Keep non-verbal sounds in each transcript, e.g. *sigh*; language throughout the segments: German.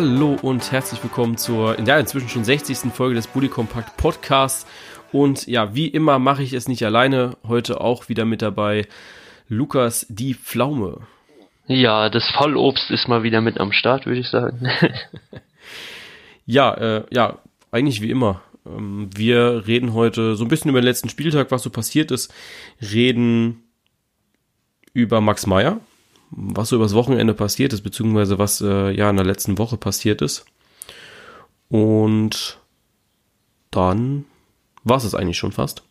Hallo und herzlich willkommen zur in der inzwischen schon 60. Folge des Bully Compact Podcasts. Und ja, wie immer mache ich es nicht alleine. Heute auch wieder mit dabei Lukas die Pflaume. Ja, das Fallobst ist mal wieder mit am Start, würde ich sagen. *laughs* ja, äh, ja, eigentlich wie immer. Ähm, wir reden heute so ein bisschen über den letzten Spieltag, was so passiert ist. Reden über Max Meyer, was so übers Wochenende passiert ist, beziehungsweise was äh, ja in der letzten Woche passiert ist. Und dann war es eigentlich schon fast.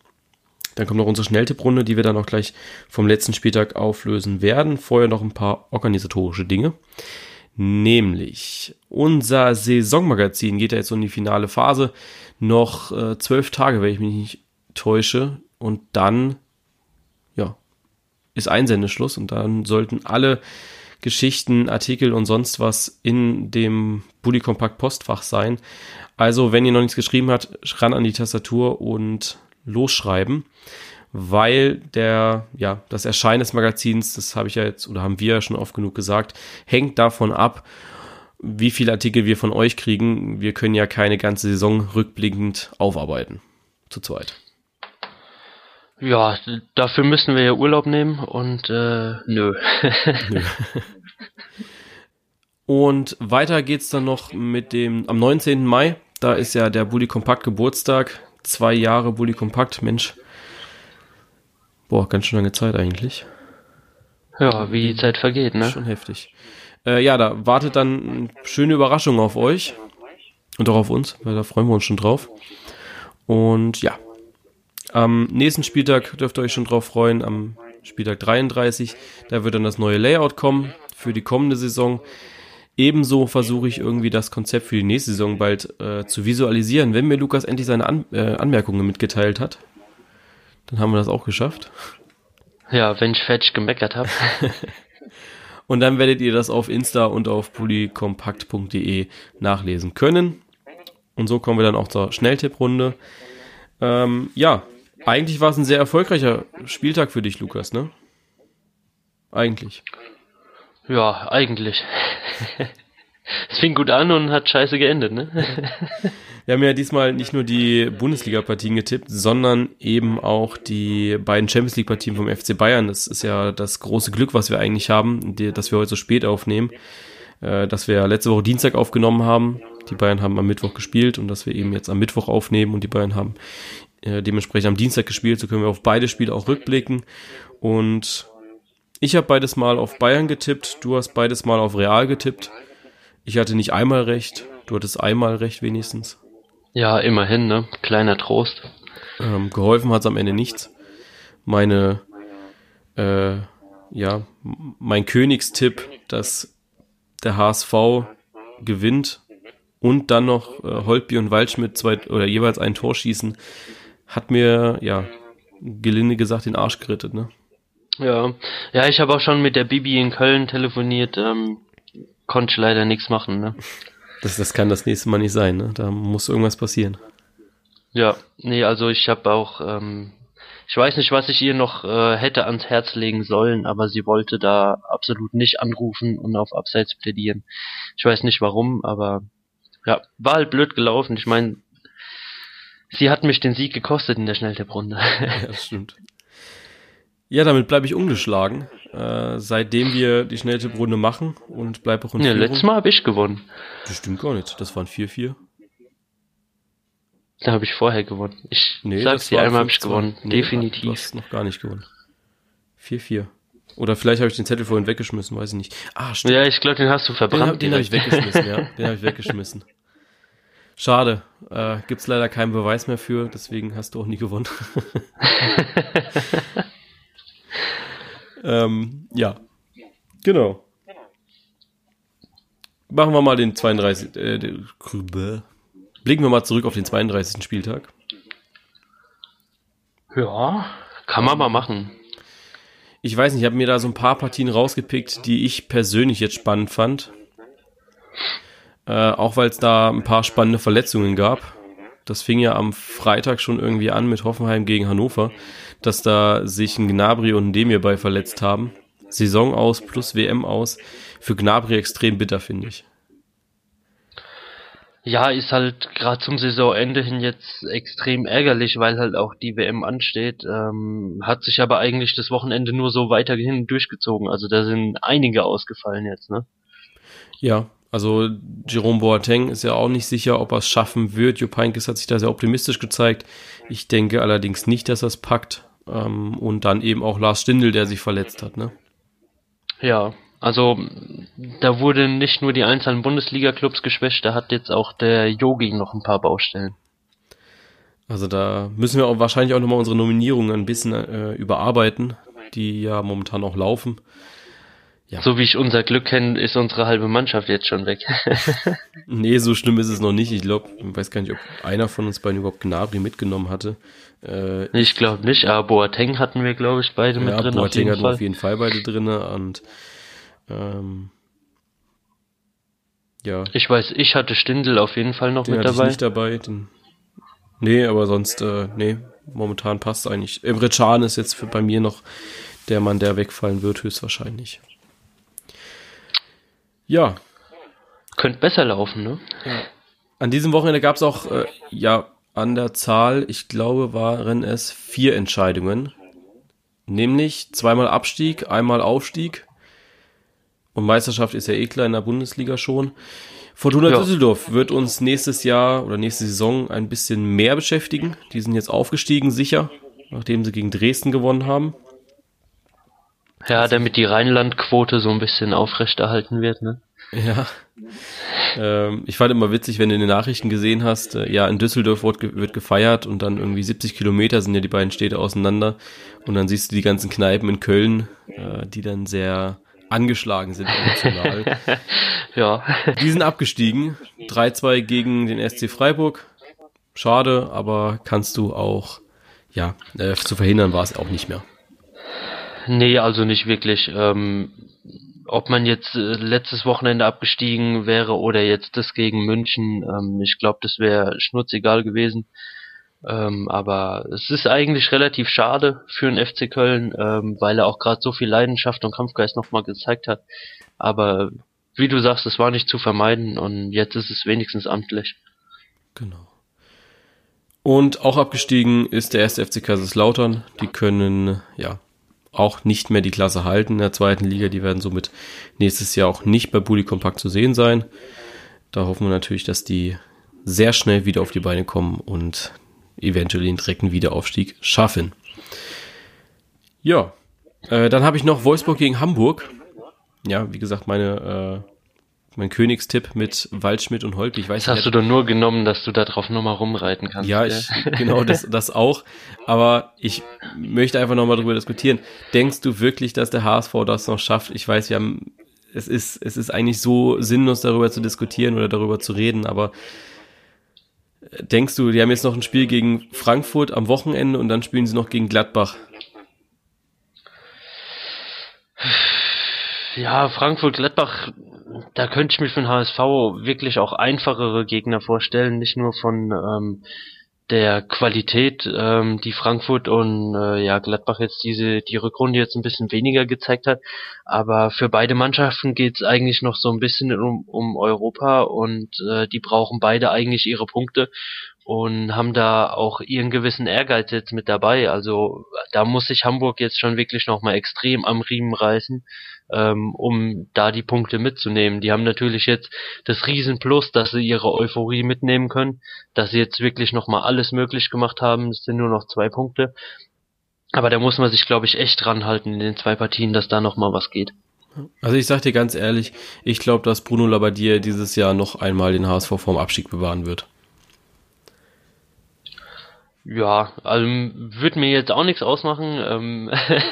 Dann kommt noch unsere Schnelltipprunde, die wir dann auch gleich vom letzten Spieltag auflösen werden. Vorher noch ein paar organisatorische Dinge. Nämlich unser Saisonmagazin geht ja jetzt in die finale Phase. Noch äh, zwölf Tage, wenn ich mich nicht täusche. Und dann, ist Einsendeschluss. Und dann sollten alle Geschichten, Artikel und sonst was in dem Bully Compact Postfach sein. Also, wenn ihr noch nichts geschrieben habt, ran an die Tastatur und losschreiben, weil der, ja, das Erscheinen des Magazins, das habe ich ja jetzt oder haben wir ja schon oft genug gesagt, hängt davon ab, wie viele Artikel wir von euch kriegen. Wir können ja keine ganze Saison rückblickend aufarbeiten. Zu zweit. Ja, dafür müssen wir ja Urlaub nehmen und äh, nö. nö. *laughs* Und weiter geht's dann noch mit dem, am 19. Mai, da ist ja der Bully Kompakt Geburtstag. Zwei Jahre Bully Kompakt, Mensch. Boah, ganz schön lange Zeit eigentlich. Ja, wie die Zeit vergeht, ne? Schon heftig. Äh, ja, da wartet dann eine schöne Überraschung auf euch. Und auch auf uns, weil da freuen wir uns schon drauf. Und ja, am nächsten Spieltag dürft ihr euch schon drauf freuen, am Spieltag 33. Da wird dann das neue Layout kommen für die kommende Saison. Ebenso versuche ich irgendwie das Konzept für die nächste Saison bald äh, zu visualisieren. Wenn mir Lukas endlich seine An äh, Anmerkungen mitgeteilt hat, dann haben wir das auch geschafft. Ja, wenn ich fertig gemeckert habe. *laughs* und dann werdet ihr das auf Insta und auf polykompakt.de nachlesen können. Und so kommen wir dann auch zur Schnelltipprunde. Ähm, ja, eigentlich war es ein sehr erfolgreicher Spieltag für dich, Lukas, ne? Eigentlich. Ja, eigentlich. Es fing gut an und hat scheiße geendet, ne? Wir haben ja diesmal nicht nur die Bundesliga-Partien getippt, sondern eben auch die beiden Champions League-Partien vom FC Bayern. Das ist ja das große Glück, was wir eigentlich haben, dass wir heute so spät aufnehmen. Äh, dass wir letzte Woche Dienstag aufgenommen haben. Die Bayern haben am Mittwoch gespielt und dass wir eben jetzt am Mittwoch aufnehmen und die Bayern haben äh, dementsprechend am Dienstag gespielt. So können wir auf beide Spiele auch rückblicken. Und ich habe beides Mal auf Bayern getippt, du hast beides Mal auf Real getippt. Ich hatte nicht einmal recht, du hattest einmal recht wenigstens. Ja, immerhin, ne? Kleiner Trost. Ähm, geholfen hat es am Ende nichts. Meine, äh, ja, mein Königstipp, dass der HSV gewinnt und dann noch äh, Holtby und Waldschmidt zwei oder jeweils ein Tor schießen, hat mir, ja, gelinde gesagt, den Arsch gerettet, ne? Ja, ja, ich habe auch schon mit der Bibi in Köln telefoniert, ähm, konnte leider nichts machen, ne? Das, das kann das nächste Mal nicht sein, ne? Da muss irgendwas passieren. Ja, nee, also ich habe auch, ähm, ich weiß nicht, was ich ihr noch äh, hätte ans Herz legen sollen, aber sie wollte da absolut nicht anrufen und auf Abseits plädieren. Ich weiß nicht warum, aber ja, war halt blöd gelaufen. Ich meine, sie hat mich den Sieg gekostet in der Schnelltipprunde. ja, *laughs* das stimmt. Ja, damit bleibe ich ungeschlagen, äh, seitdem wir die Schnelltipprunde machen und bleibe auch in Ja, letztes Mal habe ich gewonnen. Das stimmt gar nicht. Das waren 4-4. Da habe ich vorher gewonnen. Ich nee, sag's dir, einmal habe ich gewonnen. Nee, Definitiv. Du hast noch gar nicht gewonnen. 4-4. Oder vielleicht habe ich den Zettel vorhin weggeschmissen, weiß ich nicht. Ah, stimmt. Ja, ich glaube, den hast du verbrannt. Den, *laughs* den habe ich weggeschmissen, ja. Den habe ich weggeschmissen. Schade. Äh, gibt's leider keinen Beweis mehr für, deswegen hast du auch nie gewonnen. *laughs* ähm, ja. Genau. Machen wir mal den 32. Äh, Blicken wir mal zurück auf den 32. Spieltag. Ja, kann man mal machen. Ich weiß nicht, ich habe mir da so ein paar Partien rausgepickt, die ich persönlich jetzt spannend fand. Äh, auch weil es da ein paar spannende Verletzungen gab. Das fing ja am Freitag schon irgendwie an mit Hoffenheim gegen Hannover, dass da sich ein Gnabry und ein Demir bei verletzt haben. Saison aus plus WM aus. Für Gnabry extrem bitter, finde ich. Ja, ist halt gerade zum Saisonende hin jetzt extrem ärgerlich, weil halt auch die WM ansteht. Ähm, hat sich aber eigentlich das Wochenende nur so weiterhin durchgezogen. Also da sind einige ausgefallen jetzt, ne? Ja, also Jerome Boateng ist ja auch nicht sicher, ob er es schaffen wird. Jupp Heynckes hat sich da sehr optimistisch gezeigt. Ich denke allerdings nicht, dass er es packt. Ähm, und dann eben auch Lars Stindl, der sich verletzt hat, ne? Ja, also da wurden nicht nur die einzelnen Bundesliga-Clubs geschwächt, da hat jetzt auch der Yogi noch ein paar Baustellen. Also da müssen wir auch wahrscheinlich auch nochmal unsere Nominierungen ein bisschen äh, überarbeiten, die ja momentan auch laufen. Ja. So wie ich unser Glück kenne, ist unsere halbe Mannschaft jetzt schon weg. *laughs* nee, so schlimm ist es noch nicht. Ich glaube, ich weiß gar nicht, ob einer von uns beiden überhaupt Gnabry mitgenommen hatte. Äh, ich glaube nicht, aber Boateng hatten wir, glaube ich, beide mit ja, drin. Boateng hatten wir auf jeden Fall beide drin und ähm, ja. Ich weiß, ich hatte Stindel auf jeden Fall noch den mit dabei. Ich nicht dabei. Den, nee, aber sonst, äh, nee, momentan passt es eigentlich. Emre Can ist jetzt für, bei mir noch der Mann, der wegfallen wird, höchstwahrscheinlich. Ja. Könnte besser laufen, ne? Ja. An diesem Wochenende gab es auch, äh, ja, an der Zahl, ich glaube, waren es vier Entscheidungen. Nämlich zweimal Abstieg, einmal Aufstieg. Und Meisterschaft ist ja eh klar in der Bundesliga schon. Fortuna ja. Düsseldorf wird uns nächstes Jahr oder nächste Saison ein bisschen mehr beschäftigen. Die sind jetzt aufgestiegen, sicher, nachdem sie gegen Dresden gewonnen haben. Ja, damit die Rheinlandquote so ein bisschen aufrechterhalten wird, ne? Ja. Ähm, ich fand immer witzig, wenn du in den Nachrichten gesehen hast, äh, ja, in Düsseldorf wird, ge wird gefeiert und dann irgendwie 70 Kilometer sind ja die beiden Städte auseinander und dann siehst du die ganzen Kneipen in Köln, äh, die dann sehr angeschlagen sind emotional. *laughs* ja. Die sind abgestiegen. 3-2 gegen den SC Freiburg. Schade, aber kannst du auch, ja, äh, zu verhindern war es auch nicht mehr. Nee, also nicht wirklich. Ähm, ob man jetzt äh, letztes Wochenende abgestiegen wäre oder jetzt das gegen München, ähm, ich glaube, das wäre schnurzegal gewesen. Ähm, aber es ist eigentlich relativ schade für den FC Köln, ähm, weil er auch gerade so viel Leidenschaft und Kampfgeist nochmal gezeigt hat. Aber wie du sagst, es war nicht zu vermeiden und jetzt ist es wenigstens amtlich. Genau. Und auch abgestiegen ist der erste FC Kaiserslautern. Die können ja auch nicht mehr die Klasse halten in der zweiten Liga. Die werden somit nächstes Jahr auch nicht bei Bully Compact zu sehen sein. Da hoffen wir natürlich, dass die sehr schnell wieder auf die Beine kommen und eventuell den direkten Wiederaufstieg schaffen. Ja, äh, dann habe ich noch Wolfsburg gegen Hamburg. Ja, wie gesagt, meine äh, mein Königstipp mit Waldschmidt und Holp. Ich weiß, das hast du doch nur genommen, dass du da drauf nochmal rumreiten kannst. Ja, ich, *laughs* genau, das, das auch. Aber ich möchte einfach nochmal drüber diskutieren. Denkst du wirklich, dass der HSV das noch schafft? Ich weiß, wir haben, es ist, es ist eigentlich so sinnlos, darüber zu diskutieren oder darüber zu reden, aber denkst du, die haben jetzt noch ein Spiel gegen Frankfurt am Wochenende und dann spielen sie noch gegen Gladbach? Ja, Frankfurt-Gladbach, da könnte ich mir für den HSV wirklich auch einfachere Gegner vorstellen, nicht nur von ähm, der Qualität, ähm, die Frankfurt und äh, ja Gladbach jetzt diese die Rückrunde jetzt ein bisschen weniger gezeigt hat, aber für beide Mannschaften geht's eigentlich noch so ein bisschen um, um Europa und äh, die brauchen beide eigentlich ihre Punkte und haben da auch ihren gewissen Ehrgeiz jetzt mit dabei. Also da muss sich Hamburg jetzt schon wirklich noch mal extrem am Riemen reißen, ähm, um da die Punkte mitzunehmen. Die haben natürlich jetzt das Riesenplus, dass sie ihre Euphorie mitnehmen können, dass sie jetzt wirklich noch mal alles möglich gemacht haben. Es sind nur noch zwei Punkte. Aber da muss man sich, glaube ich, echt dran halten in den zwei Partien, dass da noch mal was geht. Also ich sag dir ganz ehrlich, ich glaube, dass Bruno Labbadia dieses Jahr noch einmal den HSV vorm Abstieg bewahren wird. Ja, also würde mir jetzt auch nichts ausmachen, ähm,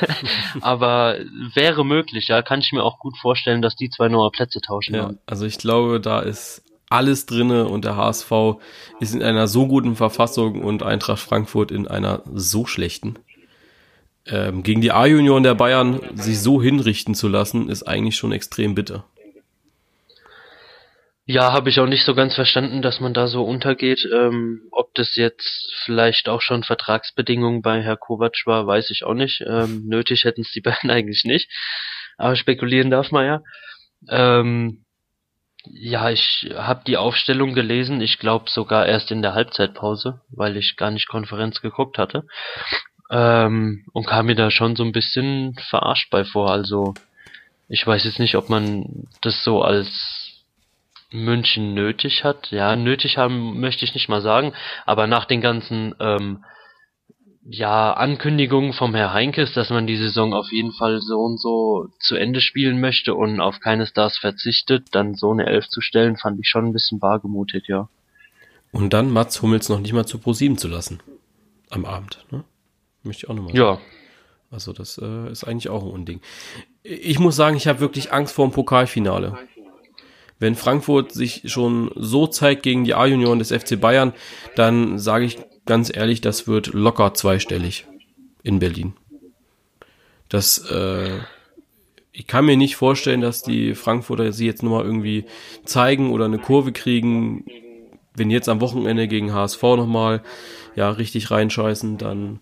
*laughs* aber wäre möglich, ja, kann ich mir auch gut vorstellen, dass die zwei neue Plätze tauschen. Ja, also ich glaube, da ist alles drinne und der HSV ist in einer so guten Verfassung und Eintracht Frankfurt in einer so schlechten. Ähm, gegen die A-Union der Bayern sich so hinrichten zu lassen, ist eigentlich schon extrem bitter. Ja, habe ich auch nicht so ganz verstanden, dass man da so untergeht. Ähm, ob das jetzt vielleicht auch schon Vertragsbedingungen bei Herr Kovac war, weiß ich auch nicht. Ähm, nötig hätten es die *laughs* beiden eigentlich nicht. Aber spekulieren darf man ja. Ähm, Ja, ich habe die Aufstellung gelesen, ich glaube sogar erst in der Halbzeitpause, weil ich gar nicht Konferenz geguckt hatte. Ähm, und kam mir da schon so ein bisschen verarscht bei vor. Also ich weiß jetzt nicht, ob man das so als München nötig hat. Ja, nötig haben möchte ich nicht mal sagen, aber nach den ganzen ähm, ja, Ankündigungen vom Herr Heinkes, dass man die Saison auf jeden Fall so und so zu Ende spielen möchte und auf keine Stars verzichtet, dann so eine Elf zu stellen, fand ich schon ein bisschen wagemutig, ja. Und dann Mats Hummels noch nicht mal zu Pro7 zu lassen. Am Abend, ne? Möchte ich auch nochmal sagen. Ja. Also das äh, ist eigentlich auch ein Unding. Ich muss sagen, ich habe wirklich Angst vor dem Pokalfinale. Wenn Frankfurt sich schon so zeigt gegen die A-Union des FC Bayern, dann sage ich ganz ehrlich, das wird locker zweistellig in Berlin. Das, äh, ich kann mir nicht vorstellen, dass die Frankfurter sie jetzt nochmal irgendwie zeigen oder eine Kurve kriegen. Wenn jetzt am Wochenende gegen HSV nochmal ja richtig reinscheißen, dann.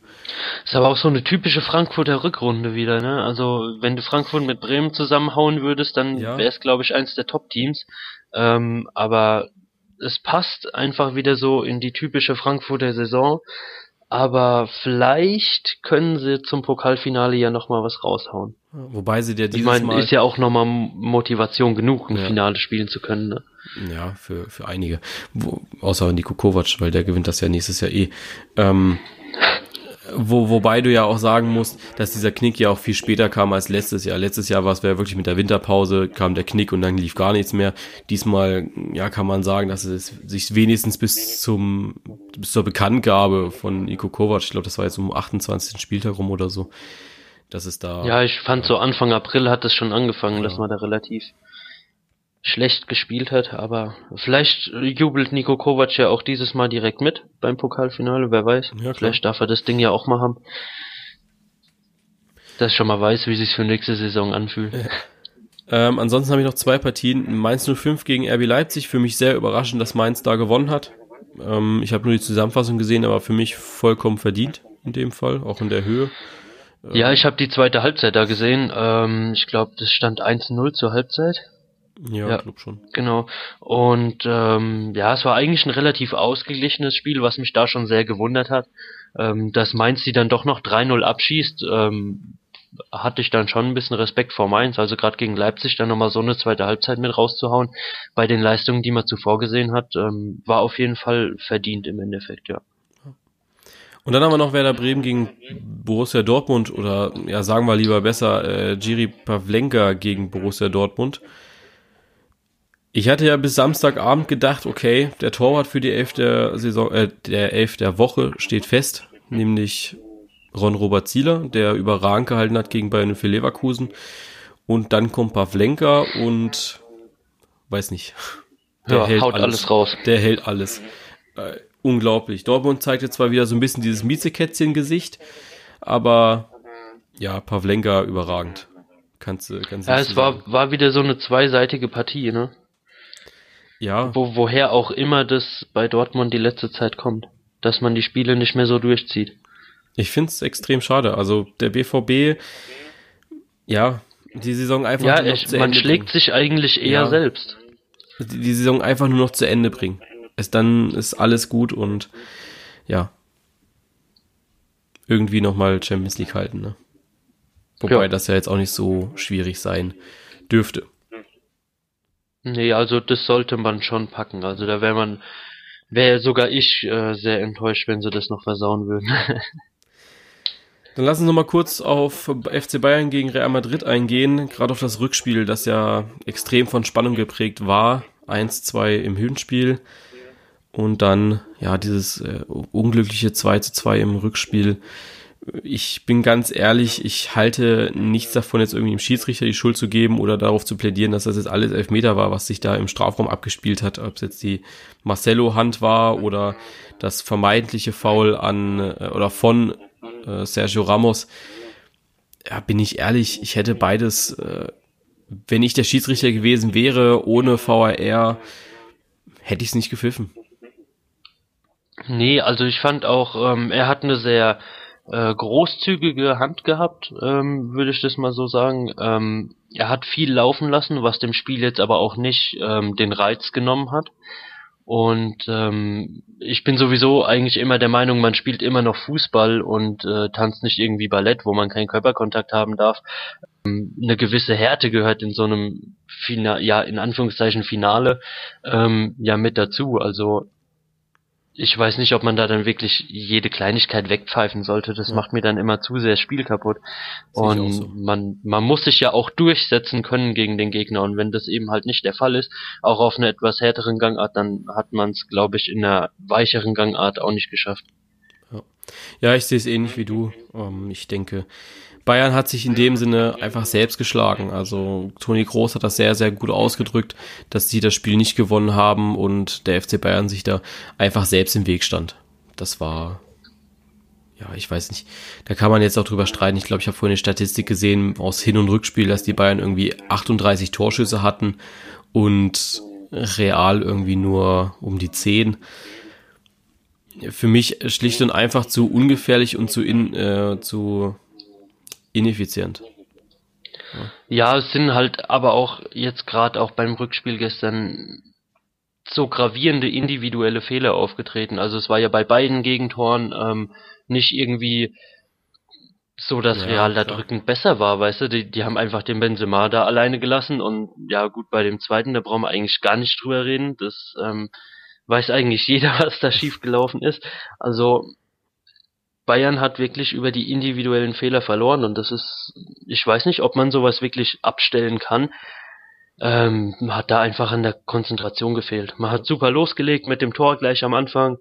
Ist aber auch so eine typische Frankfurter Rückrunde wieder, ne? Also wenn du Frankfurt mit Bremen zusammenhauen würdest, dann ja. wäre es, glaube ich, eins der Top-Teams. Ähm, aber es passt einfach wieder so in die typische Frankfurter Saison. Aber vielleicht können sie zum Pokalfinale ja nochmal was raushauen. Wobei sie dir dieses Ich meine, ist ja auch nochmal Motivation genug, ein ja. Finale spielen zu können. Ne? Ja, für, für einige. Wo, außer Niko Kovac, weil der gewinnt das ja nächstes Jahr eh. Ähm, wo, wobei du ja auch sagen musst, dass dieser Knick ja auch viel später kam als letztes Jahr. Letztes Jahr war es ja wirklich mit der Winterpause, kam der Knick und dann lief gar nichts mehr. Diesmal, ja, kann man sagen, dass es sich wenigstens bis zum, bis zur Bekanntgabe von Niko Kovac, ich glaube, das war jetzt um 28. Spieltag rum oder so, dass es da. Ja, ich fand so Anfang April hat es schon angefangen, ja. dass man da relativ schlecht gespielt hat, aber vielleicht jubelt Nico Kovac ja auch dieses Mal direkt mit beim Pokalfinale, wer weiß. Ja, vielleicht darf er das Ding ja auch mal haben. Dass ich schon mal weiß, wie sich für nächste Saison anfühlt. Ähm, ansonsten habe ich noch zwei Partien. Mainz 05 gegen RB Leipzig. Für mich sehr überraschend, dass Mainz da gewonnen hat. Ähm, ich habe nur die Zusammenfassung gesehen, aber für mich vollkommen verdient in dem Fall, auch in der Höhe. Ja, ich habe die zweite Halbzeit da gesehen. Ähm, ich glaube, das stand 1-0 zur Halbzeit. Ja, ja glaube schon. Genau. Und ähm, ja, es war eigentlich ein relativ ausgeglichenes Spiel, was mich da schon sehr gewundert hat. Ähm, dass Mainz die dann doch noch 3-0 abschießt, ähm, hatte ich dann schon ein bisschen Respekt vor Mainz. Also gerade gegen Leipzig dann nochmal so eine zweite Halbzeit mit rauszuhauen, bei den Leistungen, die man zuvor gesehen hat, ähm, war auf jeden Fall verdient im Endeffekt, ja. Und dann haben wir noch Werder Bremen gegen Borussia Dortmund oder ja, sagen wir lieber besser, äh, Jiri Pavlenka gegen Borussia Dortmund. Ich hatte ja bis Samstagabend gedacht, okay, der Torwart für die Elf der Saison, äh, der Elf der Woche steht fest, nämlich Ron Robert Zieler, der überragend gehalten hat gegen Bayern für Leverkusen. Und dann kommt Pavlenka und weiß nicht. Der ja, hält haut alles, alles, raus. Der hält alles. Äh, unglaublich. Dortmund zeigte zwar wieder so ein bisschen dieses Miezekätzchen-Gesicht, aber ja, Pavlenka überragend. Kannst du, kannst Ja, es war, war wieder so eine zweiseitige Partie, ne? Ja. Wo, woher auch immer das bei Dortmund die letzte Zeit kommt. Dass man die Spiele nicht mehr so durchzieht. Ich finde es extrem schade. Also der BVB, ja, die Saison einfach ja, nur noch ich, zu man Ende schlägt bringen. sich eigentlich eher ja. selbst. Die, die Saison einfach nur noch zu Ende bringen. Es, dann ist alles gut und ja, irgendwie nochmal Champions League halten. Ne? Wobei ja. das ja jetzt auch nicht so schwierig sein dürfte. Nee, also das sollte man schon packen. Also da wäre man, wäre sogar ich äh, sehr enttäuscht, wenn sie das noch versauen würden. *laughs* Dann lassen Sie noch mal kurz auf FC Bayern gegen Real Madrid eingehen, gerade auf das Rückspiel, das ja extrem von Spannung geprägt war. 1-2 im Hinspiel und dann ja dieses äh, unglückliche 2 2 im Rückspiel ich bin ganz ehrlich, ich halte nichts davon, jetzt irgendwie dem Schiedsrichter die Schuld zu geben oder darauf zu plädieren, dass das jetzt alles Elfmeter war, was sich da im Strafraum abgespielt hat, ob es jetzt die Marcelo-Hand war oder das vermeintliche Foul an äh, oder von äh, Sergio Ramos. Ja, bin ich ehrlich, ich hätte beides, äh, wenn ich der Schiedsrichter gewesen wäre, ohne VAR, hätte ich es nicht gepfiffen. Nee, also ich fand auch, ähm, er hat eine sehr äh, großzügige Hand gehabt, ähm, würde ich das mal so sagen. Ähm, er hat viel laufen lassen, was dem Spiel jetzt aber auch nicht ähm, den Reiz genommen hat. Und ähm, ich bin sowieso eigentlich immer der Meinung, man spielt immer noch Fußball und äh, tanzt nicht irgendwie Ballett, wo man keinen Körperkontakt haben darf. Ähm, eine gewisse Härte gehört in so einem Fina ja in Anführungszeichen Finale ähm, ja mit dazu. Also ich weiß nicht, ob man da dann wirklich jede Kleinigkeit wegpfeifen sollte. Das ja. macht mir dann immer zu sehr Spiel kaputt. Und so. man, man muss sich ja auch durchsetzen können gegen den Gegner. Und wenn das eben halt nicht der Fall ist, auch auf einer etwas härteren Gangart, dann hat man es, glaube ich, in einer weicheren Gangart auch nicht geschafft. Ja, ja ich sehe es ähnlich wie du. Ähm, ich denke, Bayern hat sich in dem Sinne einfach selbst geschlagen. Also Toni Groß hat das sehr, sehr gut ausgedrückt, dass sie das Spiel nicht gewonnen haben und der FC Bayern sich da einfach selbst im Weg stand. Das war, ja, ich weiß nicht. Da kann man jetzt auch drüber streiten. Ich glaube, ich habe vorhin eine Statistik gesehen aus Hin- und Rückspiel, dass die Bayern irgendwie 38 Torschüsse hatten und Real irgendwie nur um die 10 für mich schlicht und einfach zu ungefährlich und zu, in, äh, zu ineffizient. Ja. es sind halt aber auch jetzt gerade auch beim Rückspiel gestern so gravierende individuelle Fehler aufgetreten. Also es war ja bei beiden Gegentoren ähm, nicht irgendwie so, dass ja, Real da klar. drückend besser war, weißt du, die, die haben einfach den Benzema da alleine gelassen und ja gut, bei dem zweiten, da brauchen wir eigentlich gar nicht drüber reden, das ähm, weiß eigentlich *laughs* jeder, was da schief gelaufen ist. Also Bayern hat wirklich über die individuellen Fehler verloren und das ist, ich weiß nicht, ob man sowas wirklich abstellen kann. Ähm, man hat da einfach an der Konzentration gefehlt. Man hat super losgelegt mit dem Tor gleich am Anfang.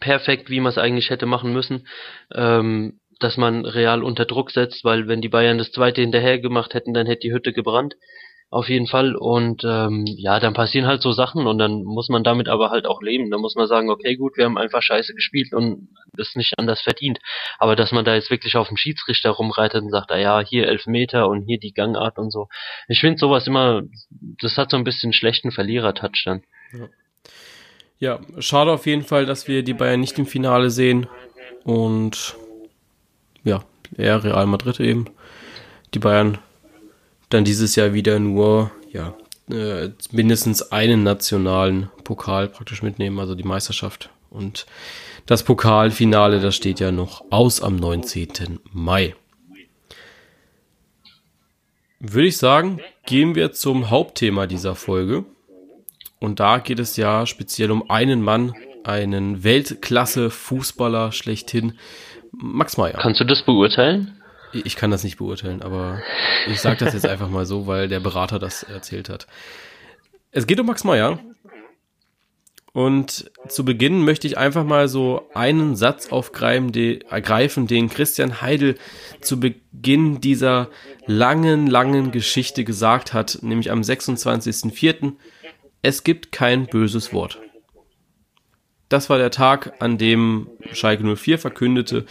Perfekt, wie man es eigentlich hätte machen müssen. Ähm, dass man Real unter Druck setzt, weil wenn die Bayern das zweite hinterher gemacht hätten, dann hätte die Hütte gebrannt. Auf jeden Fall. Und ähm, ja, dann passieren halt so Sachen und dann muss man damit aber halt auch leben. Da muss man sagen, okay, gut, wir haben einfach scheiße gespielt und das nicht anders verdient. Aber dass man da jetzt wirklich auf dem Schiedsrichter rumreitet und sagt, ah ja, hier elf Meter und hier die Gangart und so. Ich finde sowas immer, das hat so ein bisschen schlechten Verlierer-Touch dann. Ja, schade auf jeden Fall, dass wir die Bayern nicht im Finale sehen. Und ja, eher Real Madrid eben. Die Bayern dann dieses Jahr wieder nur, ja, äh, mindestens einen nationalen Pokal praktisch mitnehmen, also die Meisterschaft. Und das Pokalfinale, das steht ja noch aus am 19. Mai. Würde ich sagen, gehen wir zum Hauptthema dieser Folge. Und da geht es ja speziell um einen Mann, einen Weltklasse-Fußballer schlechthin, Max Meyer. Kannst du das beurteilen? Ich kann das nicht beurteilen, aber ich sage das jetzt einfach mal so, weil der Berater das erzählt hat. Es geht um Max Meyer. Und zu Beginn möchte ich einfach mal so einen Satz aufgreifen, den Christian Heidel zu Beginn dieser langen, langen Geschichte gesagt hat, nämlich am 26.04. Es gibt kein böses Wort. Das war der Tag, an dem Schalke 04 verkündete,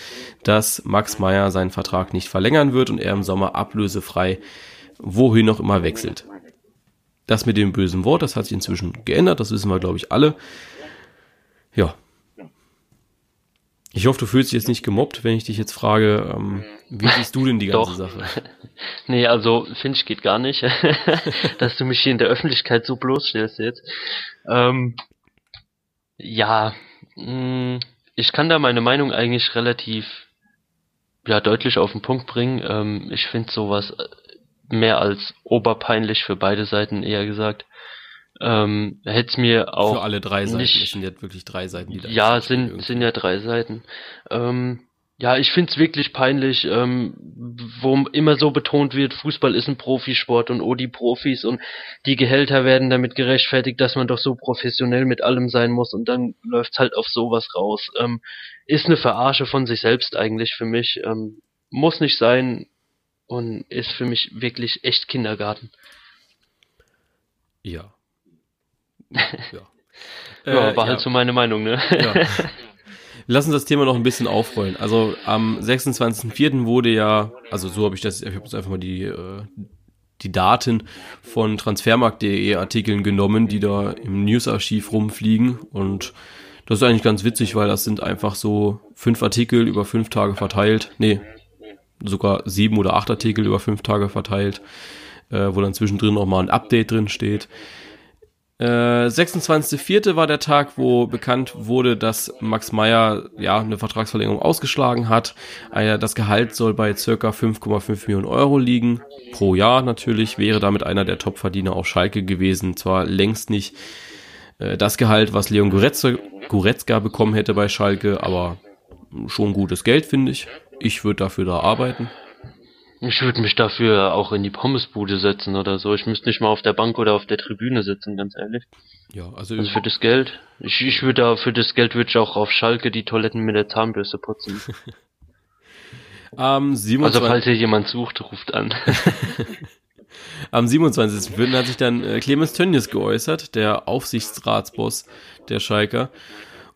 dass Max Meyer seinen Vertrag nicht verlängern wird und er im Sommer ablösefrei wohin noch immer wechselt. Das mit dem bösen Wort, das hat sich inzwischen geändert, das wissen wir, glaube ich, alle. Ja. Ich hoffe, du fühlst dich jetzt nicht gemobbt, wenn ich dich jetzt frage, ähm, wie siehst du denn die ganze Doch. Sache? *laughs* nee, also finde ich geht gar nicht, *laughs* dass du mich hier in der Öffentlichkeit so bloßstellst jetzt. Ähm, ja, mh, mm, ich kann da meine Meinung eigentlich relativ ja deutlich auf den Punkt bringen. Ähm, ich finde sowas äh, mehr als oberpeinlich für beide Seiten eher gesagt. Ähm, hätte es mir auch für alle drei Seiten. Nicht, es sind jetzt wirklich drei Seiten, die da Ja, sind sind ja drei Seiten. Ähm, ja, ich find's wirklich peinlich, ähm, wo immer so betont wird, Fußball ist ein Profisport und oh, die Profis und die Gehälter werden damit gerechtfertigt, dass man doch so professionell mit allem sein muss und dann läuft's halt auf sowas raus. Ähm, ist eine Verarsche von sich selbst eigentlich für mich. Ähm, muss nicht sein und ist für mich wirklich echt Kindergarten. Ja. *laughs* ja. ja, war äh, halt so meine Meinung, ne? Ja. *laughs* Lass uns das Thema noch ein bisschen aufrollen. Also am 26.04. wurde ja, also so habe ich das, ich habe jetzt einfach mal die, äh, die Daten von transfermarkt.de Artikeln genommen, die da im Newsarchiv rumfliegen und Das ist eigentlich ganz witzig, weil das sind einfach so fünf Artikel über fünf Tage verteilt. Nee, sogar sieben oder acht Artikel über fünf Tage verteilt, äh, wo dann zwischendrin auch mal ein Update drin steht. Äh, 26.04. war der Tag, wo bekannt wurde, dass Max Meyer ja eine Vertragsverlängerung ausgeschlagen hat. Äh, das Gehalt soll bei circa 5,5 Millionen Euro liegen. Pro Jahr natürlich, wäre damit einer der Topverdiener auf Schalke gewesen. Zwar längst nicht äh, das Gehalt, was Leon Goretzka, Goretzka bekommen hätte bei Schalke, aber schon gutes Geld, finde ich. Ich würde dafür da arbeiten. Ich würde mich dafür auch in die Pommesbude setzen oder so. Ich müsste nicht mal auf der Bank oder auf der Tribüne sitzen, ganz ehrlich. Ja, also, Also für das Geld. Ich, ich würde da, für das Geld würde ich auch auf Schalke die Toiletten mit der Zahnbürste putzen. *laughs* am Also 27. falls ihr jemand sucht, ruft an. *laughs* Am 27.04. hat sich dann äh, Clemens Tönnies geäußert, der Aufsichtsratsboss der Schalker,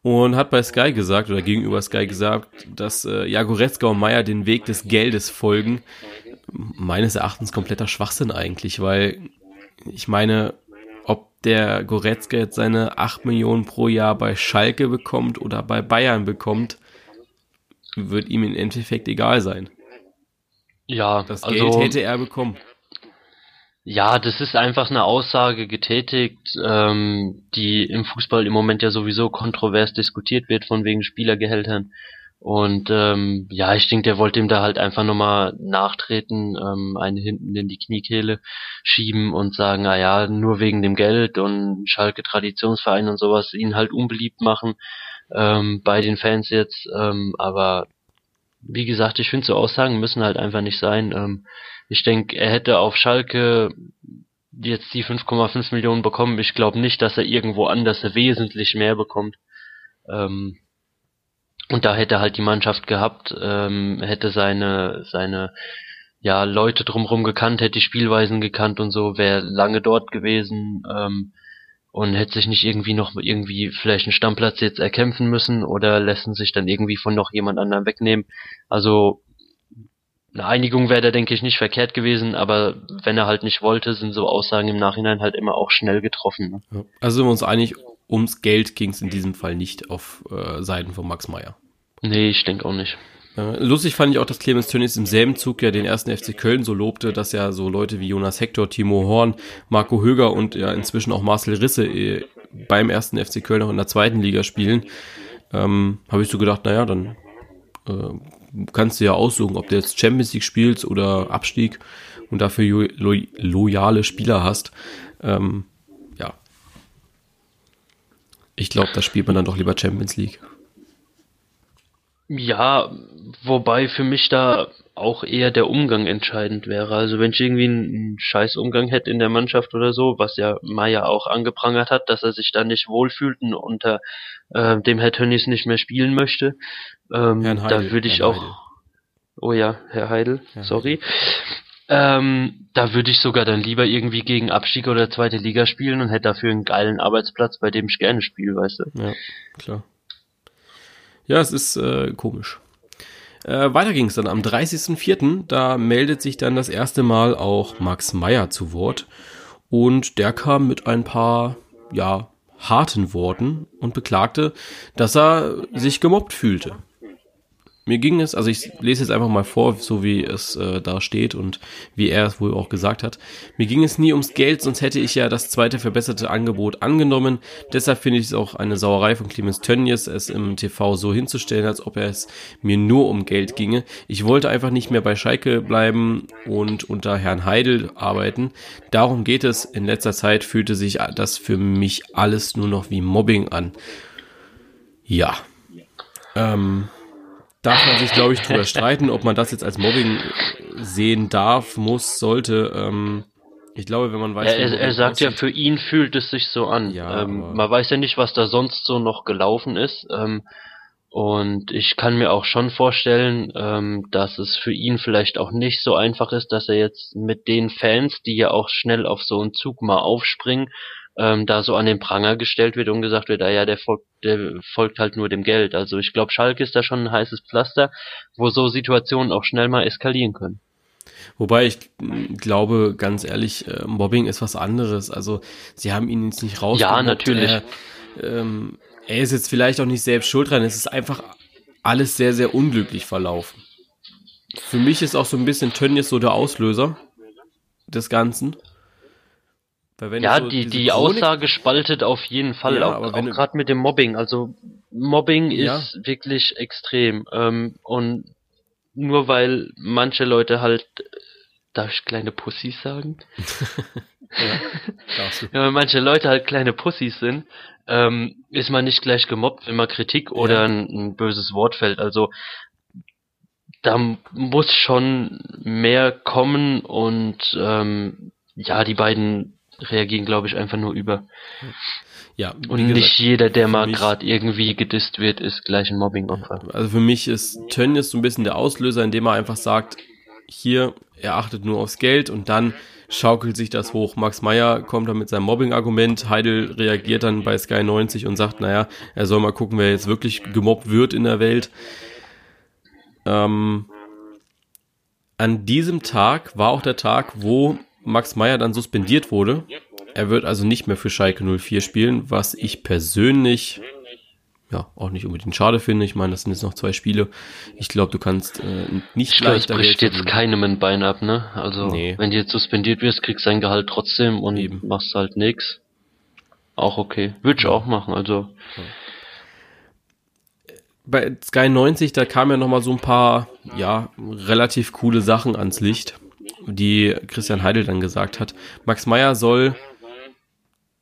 und hat bei Sky gesagt, oder gegenüber Sky gesagt, dass äh, ja, Goretzka und Meier den Weg des Geldes folgen. Meines Erachtens kompletter Schwachsinn eigentlich, weil ich meine, ob der Goretzka jetzt seine 8 Millionen pro Jahr bei Schalke bekommt oder bei Bayern bekommt, wird ihm im Endeffekt egal sein. ja, Das also, Geld hätte er bekommen. Ja, das ist einfach eine Aussage getätigt, ähm, die im Fußball im Moment ja sowieso kontrovers diskutiert wird, von wegen Spielergehältern. Und ähm, ja, ich denke, der wollte ihm da halt einfach nochmal nachtreten, ähm, eine hinten in die Kniekehle schieben und sagen, na ja, nur wegen dem Geld und Schalke Traditionsverein und sowas, ihn halt unbeliebt machen ähm, bei den Fans jetzt. Ähm, aber wie gesagt, ich finde so Aussagen müssen halt einfach nicht sein. Ähm, ich denke, er hätte auf Schalke jetzt die 5,5 Millionen bekommen. Ich glaube nicht, dass er irgendwo anders wesentlich mehr bekommt. Ähm, und da hätte er halt die Mannschaft gehabt, ähm, hätte seine, seine ja, Leute drumherum gekannt, hätte die Spielweisen gekannt und so, wäre lange dort gewesen ähm, und hätte sich nicht irgendwie noch irgendwie vielleicht einen Stammplatz jetzt erkämpfen müssen oder lassen sich dann irgendwie von noch jemand anderem wegnehmen. Also eine Einigung wäre da, denke ich, nicht verkehrt gewesen, aber wenn er halt nicht wollte, sind so Aussagen im Nachhinein halt immer auch schnell getroffen. Ne? Also sind wir uns einig, ums Geld ging es in diesem Fall nicht auf äh, Seiten von Max Meyer. Nee, ich denke auch nicht. Äh, lustig fand ich auch, dass Clemens Tönnies im selben Zug ja den ersten FC Köln so lobte, dass ja so Leute wie Jonas Hector, Timo Horn, Marco Höger und ja inzwischen auch Marcel Risse äh, beim ersten FC Köln auch in der zweiten Liga spielen. Ähm, Habe ich so gedacht, naja, dann äh, kannst du ja aussuchen, ob du jetzt Champions League spielst oder Abstieg und dafür lo loyale Spieler hast. Ähm, ja. Ich glaube, da spielt man dann doch lieber Champions League. Ja, wobei für mich da auch eher der Umgang entscheidend wäre. Also wenn ich irgendwie einen, scheiß Umgang hätte in der Mannschaft oder so, was ja Maya auch angeprangert hat, dass er sich da nicht wohlfühlt und unter äh, dem Herr Tönnies nicht mehr spielen möchte, ähm, Heidel, da würde ich Herrn auch Heidel. Oh ja, Herr Heidel, Herr sorry. Ähm, da würde ich sogar dann lieber irgendwie gegen Abstieg oder zweite Liga spielen und hätte dafür einen geilen Arbeitsplatz, bei dem ich gerne spiele, weißt du. Ja, klar. Ja, es ist äh, komisch. Äh, weiter ging es dann am 30.04. Da meldet sich dann das erste Mal auch Max Meyer zu Wort. Und der kam mit ein paar, ja, harten Worten und beklagte, dass er sich gemobbt fühlte. Mir ging es, also ich lese jetzt einfach mal vor, so wie es äh, da steht und wie er es wohl auch gesagt hat. Mir ging es nie ums Geld, sonst hätte ich ja das zweite verbesserte Angebot angenommen. Deshalb finde ich es auch eine Sauerei von Clemens Tönnies, es im TV so hinzustellen, als ob es mir nur um Geld ginge. Ich wollte einfach nicht mehr bei Schalke bleiben und unter Herrn Heidel arbeiten. Darum geht es. In letzter Zeit fühlte sich das für mich alles nur noch wie Mobbing an. Ja. Ähm, darf man sich, glaube ich, drüber streiten, ob man das jetzt als Mobbing sehen darf, muss, sollte. Ähm, ich glaube, wenn man weiß, Er, er, er sagt ja, für ihn fühlt es sich so an. Ja, ähm, man weiß ja nicht, was da sonst so noch gelaufen ist. Ähm, und ich kann mir auch schon vorstellen, ähm, dass es für ihn vielleicht auch nicht so einfach ist, dass er jetzt mit den Fans, die ja auch schnell auf so einen Zug mal aufspringen, ähm, da so an den Pranger gestellt wird und gesagt wird, ah ja, der folgt, der folgt halt nur dem Geld. Also ich glaube, Schalke ist da schon ein heißes Pflaster, wo so Situationen auch schnell mal eskalieren können. Wobei ich glaube, ganz ehrlich, äh, Mobbing ist was anderes. Also sie haben ihn jetzt nicht raus. Ja, natürlich. Er, ähm, er ist jetzt vielleicht auch nicht selbst schuld dran. Es ist einfach alles sehr, sehr unglücklich verlaufen. Für mich ist auch so ein bisschen Tönnies so der Auslöser des Ganzen. Ja, so die, die Aussage spaltet auf jeden Fall, ja, auch, auch gerade mit dem Mobbing. Also Mobbing ja. ist wirklich extrem. Ähm, und nur weil manche Leute halt, darf ich kleine Pussys sagen? *laughs* ja, darfst du. ja, weil manche Leute halt kleine Pussys sind, ähm, ist man nicht gleich gemobbt, wenn man Kritik oder ja. ein, ein, böses Wort fällt. Also da muss schon mehr kommen und ähm, ja, die beiden reagieren, glaube ich, einfach nur über. Ja, und gesagt, nicht jeder, der mal gerade irgendwie gedisst wird, ist gleich ein Mobbing-Opfer. Also für mich ist Tönnies so ein bisschen der Auslöser, indem er einfach sagt, hier, er achtet nur aufs Geld und dann schaukelt sich das hoch. Max Meyer kommt dann mit seinem Mobbing-Argument, Heidel reagiert dann bei Sky 90 und sagt, naja, er soll mal gucken, wer jetzt wirklich gemobbt wird in der Welt. Ähm, an diesem Tag war auch der Tag, wo Max Meyer dann suspendiert wurde er wird also nicht mehr für Schalke 04 spielen, was ich persönlich ja auch nicht unbedingt schade finde. Ich meine, das sind jetzt noch zwei Spiele. Ich glaube, du kannst äh, nicht ich leichter glaub, bricht jetzt keinem ein Bein ab, ne? Also nee. wenn du jetzt suspendiert wirst, kriegst du dein Gehalt trotzdem und Eben. machst halt nix. Auch okay. Würde ich auch machen, also. Ja. Bei Sky 90, da kamen ja nochmal so ein paar, ja, relativ coole Sachen ans Licht, die Christian Heidel dann gesagt hat. Max Meyer soll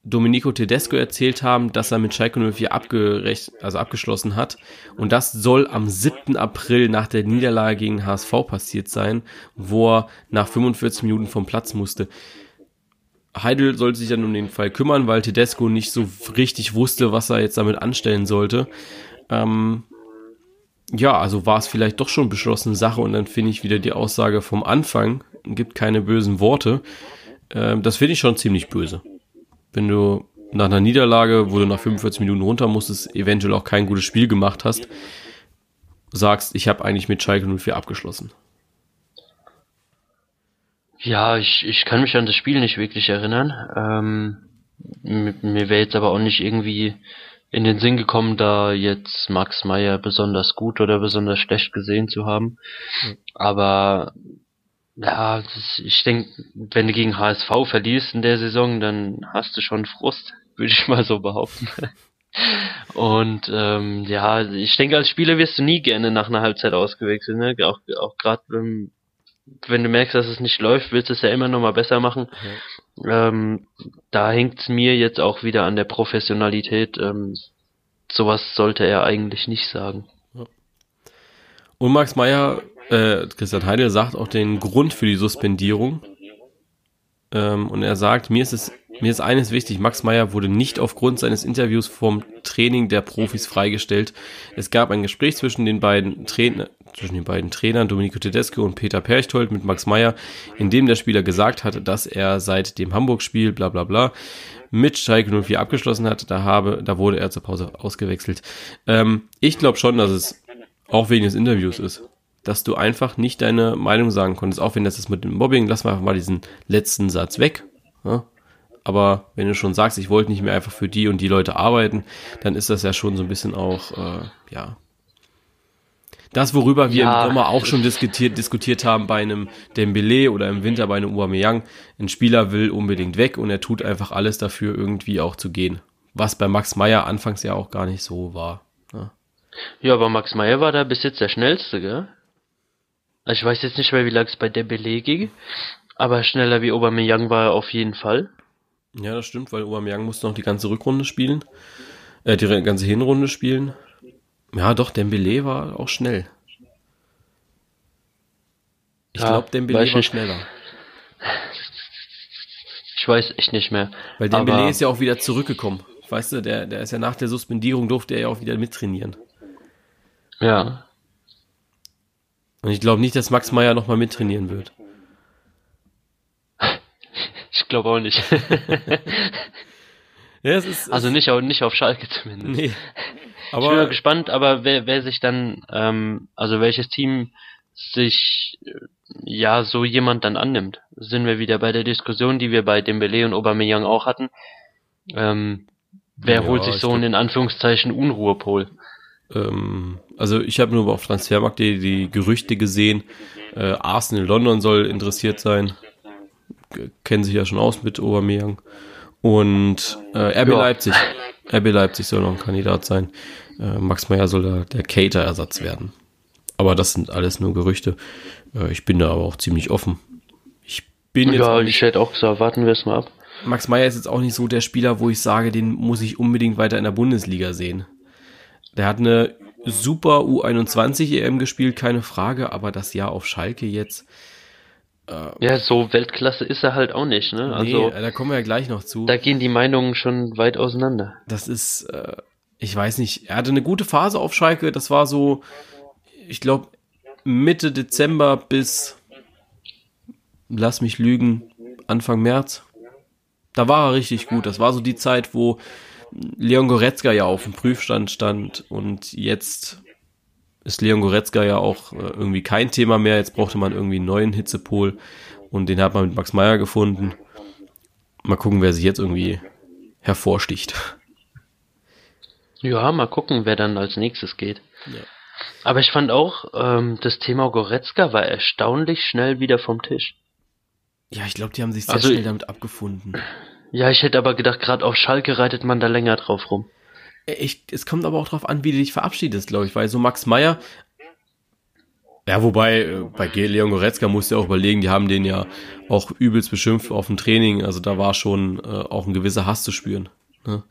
Domenico Tedesco erzählt haben, dass er mit Schalke 04 abgerecht, also abgeschlossen hat. Und das soll am 7. April nach der Niederlage gegen HSV passiert sein, wo er nach 45 Minuten vom Platz musste. Heidel sollte sich dann um den Fall kümmern, weil Tedesco nicht so richtig wusste, was er jetzt damit anstellen sollte. Ähm, ja, also war es vielleicht doch schon beschlossene Sache und dann finde ich wieder die Aussage vom Anfang, gibt keine bösen Worte. Ähm, das finde ich schon ziemlich böse wenn du nach einer Niederlage, wo du nach 45 Minuten runter musstest, eventuell auch kein gutes Spiel gemacht hast, sagst, ich habe eigentlich mit Schalke 04 abgeschlossen. Ja, ich, ich kann mich an das Spiel nicht wirklich erinnern. Ähm, mir wäre jetzt aber auch nicht irgendwie in den Sinn gekommen, da jetzt Max Meyer besonders gut oder besonders schlecht gesehen zu haben. Mhm. Aber ja, ich denke, wenn du gegen HSV verlierst in der Saison, dann hast du schon Frust, *laughs* würde ich mal so behaupten. *laughs* Und ähm, ja, ich denke, als Spieler wirst du nie gerne nach einer Halbzeit ausgewechselt. Ne? Auch, auch gerade wenn, wenn du merkst, dass es nicht läuft, willst du es ja immer noch mal besser machen. Ja. Ähm, da hängt es mir jetzt auch wieder an der Professionalität. Ähm, sowas sollte er eigentlich nicht sagen. Und Max Meyer äh, Christian Heidel sagt auch den Grund für die Suspendierung. Ähm, und er sagt, mir ist es, mir ist eines wichtig, Max Meyer wurde nicht aufgrund seines Interviews vom Training der Profis freigestellt. Es gab ein Gespräch zwischen den beiden Trainer, zwischen den beiden Trainern, Domenico Tedesco und Peter Perchtold mit Max Meyer, in dem der Spieler gesagt hat, dass er seit dem Hamburg-Spiel, bla bla bla, mit Schalke 04 abgeschlossen hat. Da habe, da wurde er zur Pause ausgewechselt. Ähm, ich glaube schon, dass es auch wegen des Interviews ist dass du einfach nicht deine Meinung sagen konntest. Auch wenn das ist mit dem Mobbing, lass mal einfach mal diesen letzten Satz weg. Ja? Aber wenn du schon sagst, ich wollte nicht mehr einfach für die und die Leute arbeiten, dann ist das ja schon so ein bisschen auch, äh, ja. Das, worüber wir ja. im Sommer auch schon diskutiert, diskutiert haben bei einem Dembele oder im Winter bei einem Aubameyang. Ein Spieler will unbedingt weg und er tut einfach alles dafür, irgendwie auch zu gehen. Was bei Max Meyer anfangs ja auch gar nicht so war. Ja, ja aber Max Meyer war da bis jetzt der schnellste, gell? Also ich weiß jetzt nicht mehr, wie lange es bei der Belay ging, aber schneller wie Aubameyang war er auf jeden Fall. Ja, das stimmt, weil Aubameyang musste noch die ganze Rückrunde spielen, äh, die ganze Hinrunde spielen. Ja, doch, Dembele war auch schnell. Ich ja, glaube, Dembele war schneller. Ich weiß echt nicht mehr. Weil Dembele ist ja auch wieder zurückgekommen. Weißt du, der, der ist ja nach der Suspendierung durfte er ja auch wieder mittrainieren. Ja. Und ich glaube nicht, dass Max Meyer nochmal mittrainieren wird. Ich glaube auch nicht. *laughs* ja, es ist, also nicht auf, nicht auf Schalke zumindest. Nee. Aber, ich bin mal gespannt, aber wer, wer sich dann, ähm, also welches Team sich äh, ja so jemand dann annimmt, sind wir wieder bei der Diskussion, die wir bei Dembele und Aubameyang auch hatten. Ähm, Wer Ja, holt sich ich so einen in Anführungszeichen Unruhepol? Ähm, also ich habe nur auf Transfermarkt die, die Gerüchte gesehen. Äh, Arsenal London soll interessiert sein. Kennen sich ja schon aus mit Aubameyang. Und äh, RB Ja. Leipzig. RB Leipzig soll noch ein Kandidat sein. Äh, Max Meyer soll da der Cater-Ersatz werden. Aber das sind alles nur Gerüchte. Äh, ich bin da aber auch ziemlich offen. Ich bin jetzt Ja, auch ich hätte auch gesagt, warten wir es mal ab. Max Meyer ist jetzt auch nicht so der Spieler, wo ich sage, den muss ich unbedingt weiter in der Bundesliga sehen. Der hat eine super U21 EM gespielt, keine Frage, aber das Jahr auf Schalke jetzt, Ja, so Weltklasse ist er halt auch nicht, ne? Also, nee, da kommen wir ja gleich noch zu. da gehen die Meinungen schon weit auseinander. Das ist, äh, ich weiß nicht, er hatte eine gute Phase auf Schalke, das war so, ich glaube, Mitte Dezember bis, lass mich lügen, Anfang März. Da war er richtig gut. Das war so die Zeit, wo Leon Goretzka ja auf dem Prüfstand stand und jetzt ist Leon Goretzka ja auch äh, irgendwie kein Thema mehr. Jetzt brauchte man irgendwie einen neuen Hitzepol und den hat man mit Max Meyer gefunden. Mal gucken, wer sich jetzt irgendwie hervorsticht. Ja, mal gucken, wer dann als nächstes geht. Ja. Aber ich fand auch, ähm, das Thema Goretzka war erstaunlich schnell wieder vom Tisch. Ja, ich glaube, die haben sich sehr Also- schnell damit abgefunden. Ja, ich hätte aber gedacht, gerade auf Schalke reitet man da länger drauf rum. Ich, es kommt aber auch drauf an, wie du dich verabschiedest, glaube ich, weil so Max Meyer. Ja, wobei, äh, bei Leon Goretzka musst du ja auch überlegen, die haben den ja auch übelst beschimpft auf dem Training, also da war schon äh, auch ein gewisser Hass zu spüren. Ne?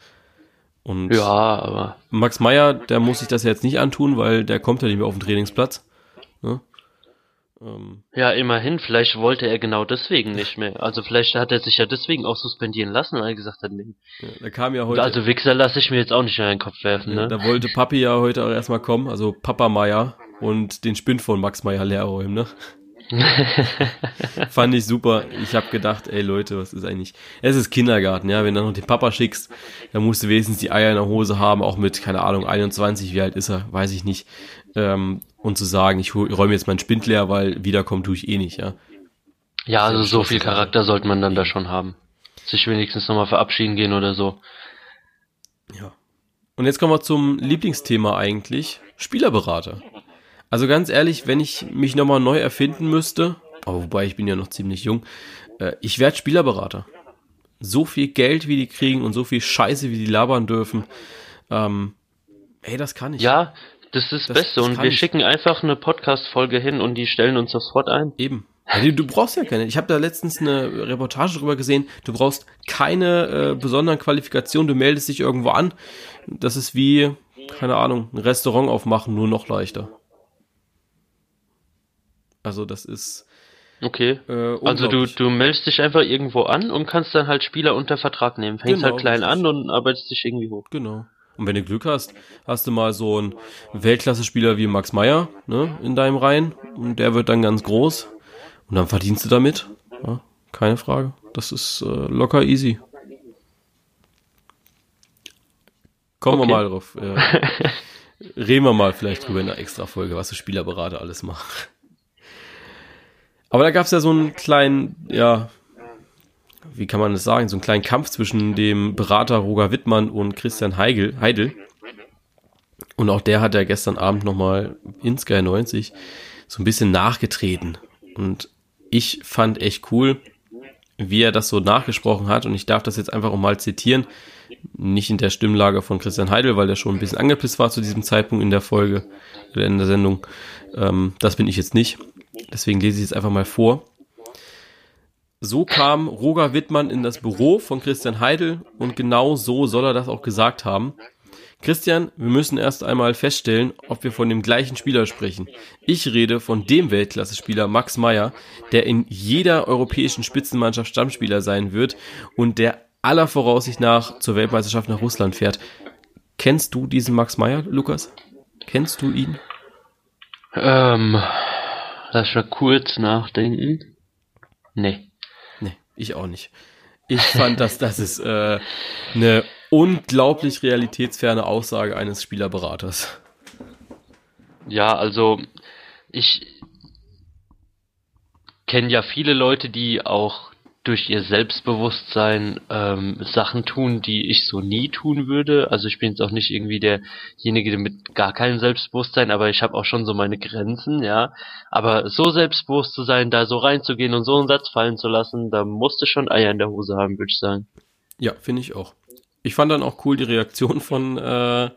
Und Ja, aber Max Meyer, der muss sich das ja jetzt nicht antun, weil der kommt ja nicht mehr auf den Trainingsplatz. Ähm, ja, immerhin, vielleicht wollte er genau deswegen nicht mehr. Also vielleicht hat er sich ja deswegen auch suspendieren lassen, weil er gesagt hat, nee. ja, da kam ja heute. Also Wichser lasse ich mir jetzt auch nicht in den Kopf werfen, Ja, ne? Da wollte Papi ja heute auch erstmal kommen, also Papa Meier und den Spind von Max Meier leer räumen, ne? *laughs* Fand ich super. Ich habe gedacht, ey Leute, was ist eigentlich? Es ist Kindergarten, ja. Wenn du noch den Papa schickst, dann musst du wenigstens die Eier in der Hose haben, auch mit, keine Ahnung, 21, wie alt ist er, weiß ich nicht. Ähm, und zu sagen, ich räume jetzt meinen Spind leer, weil wiederkommen tue ich eh nicht, ja. Ja, also so viel. Charakter sollte man dann da schon haben. Sich wenigstens nochmal verabschieden gehen oder so. Ja. Und jetzt kommen wir zum Lieblingsthema eigentlich, Spielerberater. Also ganz ehrlich, wenn ich mich nochmal neu erfinden müsste, aber wobei ich bin ja noch ziemlich jung, äh, ich werde Spielerberater. So viel Geld, wie die kriegen und so viel Scheiße, wie die labern dürfen, ähm, ey, das kann ich. Ja, das ist Das- Beste. das Und wir ich. schicken einfach eine Podcast-Folge hin und die stellen uns sofort ein. Eben. Ja, du, brauchst ja keine. Ich habe da letztens eine Reportage drüber gesehen. Du brauchst keine äh, besonderen Qualifikationen. Du meldest dich irgendwo an. Das ist wie, keine Ahnung, ein Restaurant aufmachen, nur noch leichter. Also das ist. Okay. Äh, Also du, du meldest dich einfach irgendwo an und kannst dann halt Spieler unter Vertrag nehmen. Fängst Genau, halt klein an und arbeitest dich irgendwie hoch. Genau. Und wenn du Glück hast, hast du mal so einen Weltklasse-Spieler wie Max Meyer ne, in deinem Reihen und der wird dann ganz groß und dann verdienst du damit. Ja, keine Frage. Das ist äh, locker easy. Kommen Okay. wir mal drauf. Äh, *laughs* reden wir mal vielleicht drüber in einer extra Folge, was so Spielerberater alles machen. Aber da gab es ja so einen kleinen, ja, wie kann man das sagen, so einen kleinen Kampf zwischen dem Berater Roger Wittmann und Christian Heigl, Heidel. Und auch der hat ja gestern Abend nochmal in Sky 90 so ein bisschen nachgetreten. Und ich fand echt cool, wie er das so nachgesprochen hat. Und ich darf das jetzt einfach auch mal zitieren. Nicht in der Stimmlage von Christian Heidel, weil der schon ein bisschen angepisst war zu diesem Zeitpunkt in der Folge, oder in der Sendung. Ähm, das bin ich jetzt nicht. Deswegen lese ich es einfach mal vor. So kam Roger Wittmann in das Büro von Christian Heidel und genau so soll er das auch gesagt haben. Christian, wir müssen erst einmal feststellen, ob wir von dem gleichen Spieler sprechen. Ich rede von dem Weltklasse-Spieler Max Meyer, der in jeder europäischen Spitzenmannschaft Stammspieler sein wird und der aller Voraussicht nach zur Weltmeisterschaft nach Russland fährt. Kennst du diesen Max Meyer, Lukas? Kennst du ihn? Ähm, lass mal kurz nachdenken. Nee. Ich auch nicht. Ich fand, dass das ist äh, eine unglaublich realitätsferne Aussage eines Spielerberaters. Ja, also ich kenne ja viele Leute, die auch durch ihr Selbstbewusstsein ähm, Sachen tun, die ich so nie tun würde. Also ich bin jetzt auch nicht irgendwie derjenige mit gar keinem Selbstbewusstsein, aber ich habe auch schon so meine Grenzen, ja. Aber so selbstbewusst zu sein, da so reinzugehen und so einen Satz fallen zu lassen, da musste schon Eier in der Hose haben, würde ich sagen. Ja, finde ich auch. Ich fand dann auch cool die Reaktion von äh,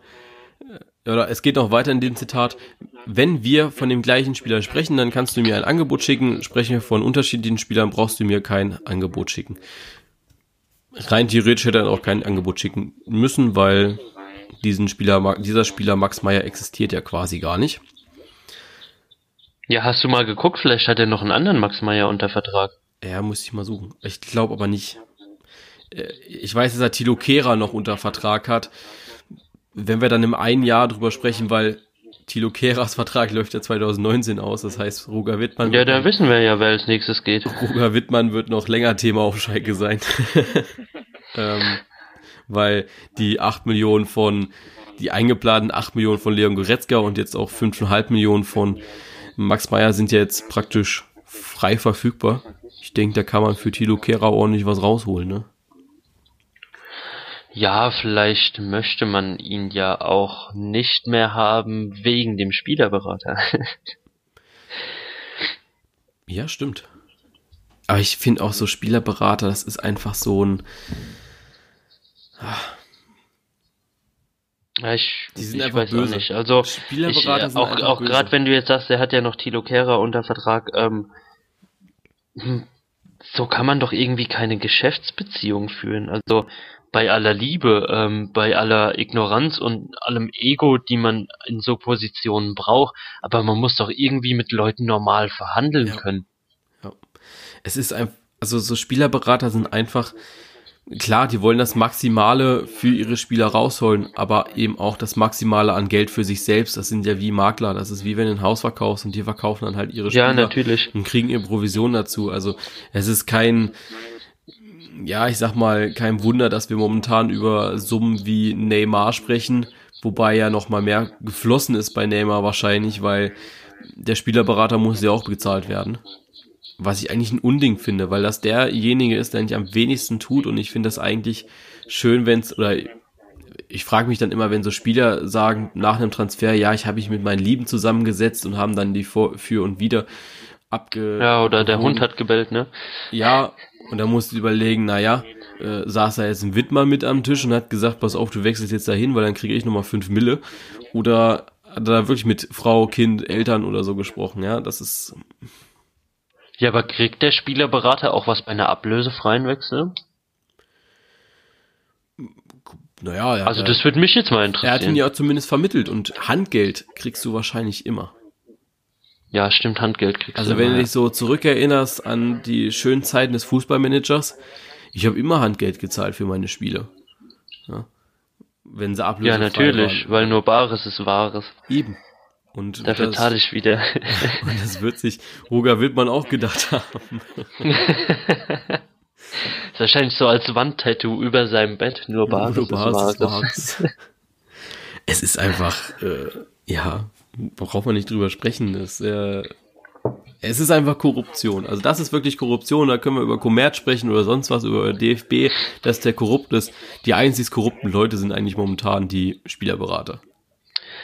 oder es geht noch weiter in dem Zitat, wenn wir von dem gleichen Spieler sprechen, dann kannst du mir ein Angebot schicken, sprechen wir von unterschiedlichen Spielern, brauchst du mir kein Angebot schicken. Rein theoretisch hätte er auch kein Angebot schicken müssen, weil diesen Spieler, dieser Spieler Max Meyer existiert ja quasi gar nicht. Ja, hast du mal geguckt, vielleicht hat er noch einen anderen Max Meyer unter Vertrag. Ja, muss ich mal suchen. Ich glaube aber nicht. Äh, ich weiß, dass er Tilo Kehrer noch unter Vertrag hat wenn wir dann im einen Jahr drüber sprechen, weil Tilo Keras Vertrag läuft ja 2019 aus, das heißt, Roger Wittmann. Ja, da wissen wir ja, wer als nächstes geht. Roger Wittmann wird noch länger Thema auf Schalke sein. *laughs* ähm, weil die 8 Millionen von, die eingeplanten 8 Millionen von Leon Goretzka und jetzt auch 5,5 Millionen von Max Meyer sind ja jetzt praktisch frei verfügbar. Ich denke, da kann man für Tilo Kehrer ordentlich was rausholen, ne? Ja, vielleicht möchte man ihn ja auch nicht mehr haben wegen dem Spielerberater. *laughs* ja, stimmt. Aber ich finde auch so Spielerberater, das ist einfach so ein. Ah. Ja, ich, die sind ich einfach weiß böse. auch nicht. Also Spielerberater ich, äh, auch, auch gerade wenn du jetzt sagst, er hat ja noch Tilo Kehrer unter Vertrag, ähm, hm, so kann man doch irgendwie keine Geschäftsbeziehung führen. Also bei aller Liebe, ähm, bei aller Ignoranz und allem Ego, die man in so Positionen braucht, aber man muss doch irgendwie mit Leuten normal verhandeln ja. können. Ja. Es ist ein, also so Spielerberater sind einfach, klar, die wollen das Maximale für ihre Spieler rausholen, aber eben auch das Maximale an Geld für sich selbst. Das sind ja wie Makler. Das ist wie wenn du ein Haus verkaufst und die verkaufen dann halt ihre Spieler ja, natürlich. und kriegen ihre Provision dazu. Also es ist kein, ja, ich sag mal, kein Wunder, dass wir momentan über Summen wie Neymar sprechen, wobei ja noch mal mehr geflossen ist bei Neymar wahrscheinlich, weil der Spielerberater muss ja auch bezahlt werden. Was ich eigentlich ein Unding finde, weil das derjenige ist, der eigentlich am wenigsten tut und ich finde das eigentlich schön, wenn es oder ich frage mich dann immer, wenn so Spieler sagen nach einem Transfer, ja, ich habe mich mit meinen Lieben zusammengesetzt und haben dann die Vor für und wieder abge. Ja, oder der Hund hat gebellt, ne? Ja, und da musst du überlegen, naja, äh, saß da jetzt ein Wittmann mit am Tisch und hat gesagt, pass auf, du wechselst jetzt dahin, weil dann kriege ich nochmal fünf Mille. Oder hat er da wirklich mit Frau, Kind, Eltern oder so gesprochen, ja, das ist. Ja, aber kriegt der Spielerberater auch was bei einer ablösefreien Wechsel? Naja, ja. Also das würde mich jetzt mal interessieren. Er hat ihn ja zumindest vermittelt und Handgeld kriegst du wahrscheinlich immer. Ja, stimmt, Handgeld kriegst also du. Also wenn du dich so zurückerinnerst an die schönen Zeiten des Fußballmanagers, ich habe immer Handgeld gezahlt für meine Spiele. Ja. Wenn sie ablösen. Ja, natürlich, weil nur Bares ist Wahres. Eben. Und Dafür zahle ich wieder. *laughs* und das wird sich Roger Wildmann auch gedacht haben. *laughs* ist wahrscheinlich so als Wandtattoo über seinem Bett, nur Bares, nur Bares ist Wahres. es ist einfach, äh, ja, braucht man nicht drüber sprechen. Das, äh, es ist einfach Korruption. Also das ist wirklich Korruption. Da können wir über Kommerz sprechen oder sonst was, über DFB, dass der korrupt ist. Die einzig korrupten Leute sind eigentlich momentan die Spielerberater.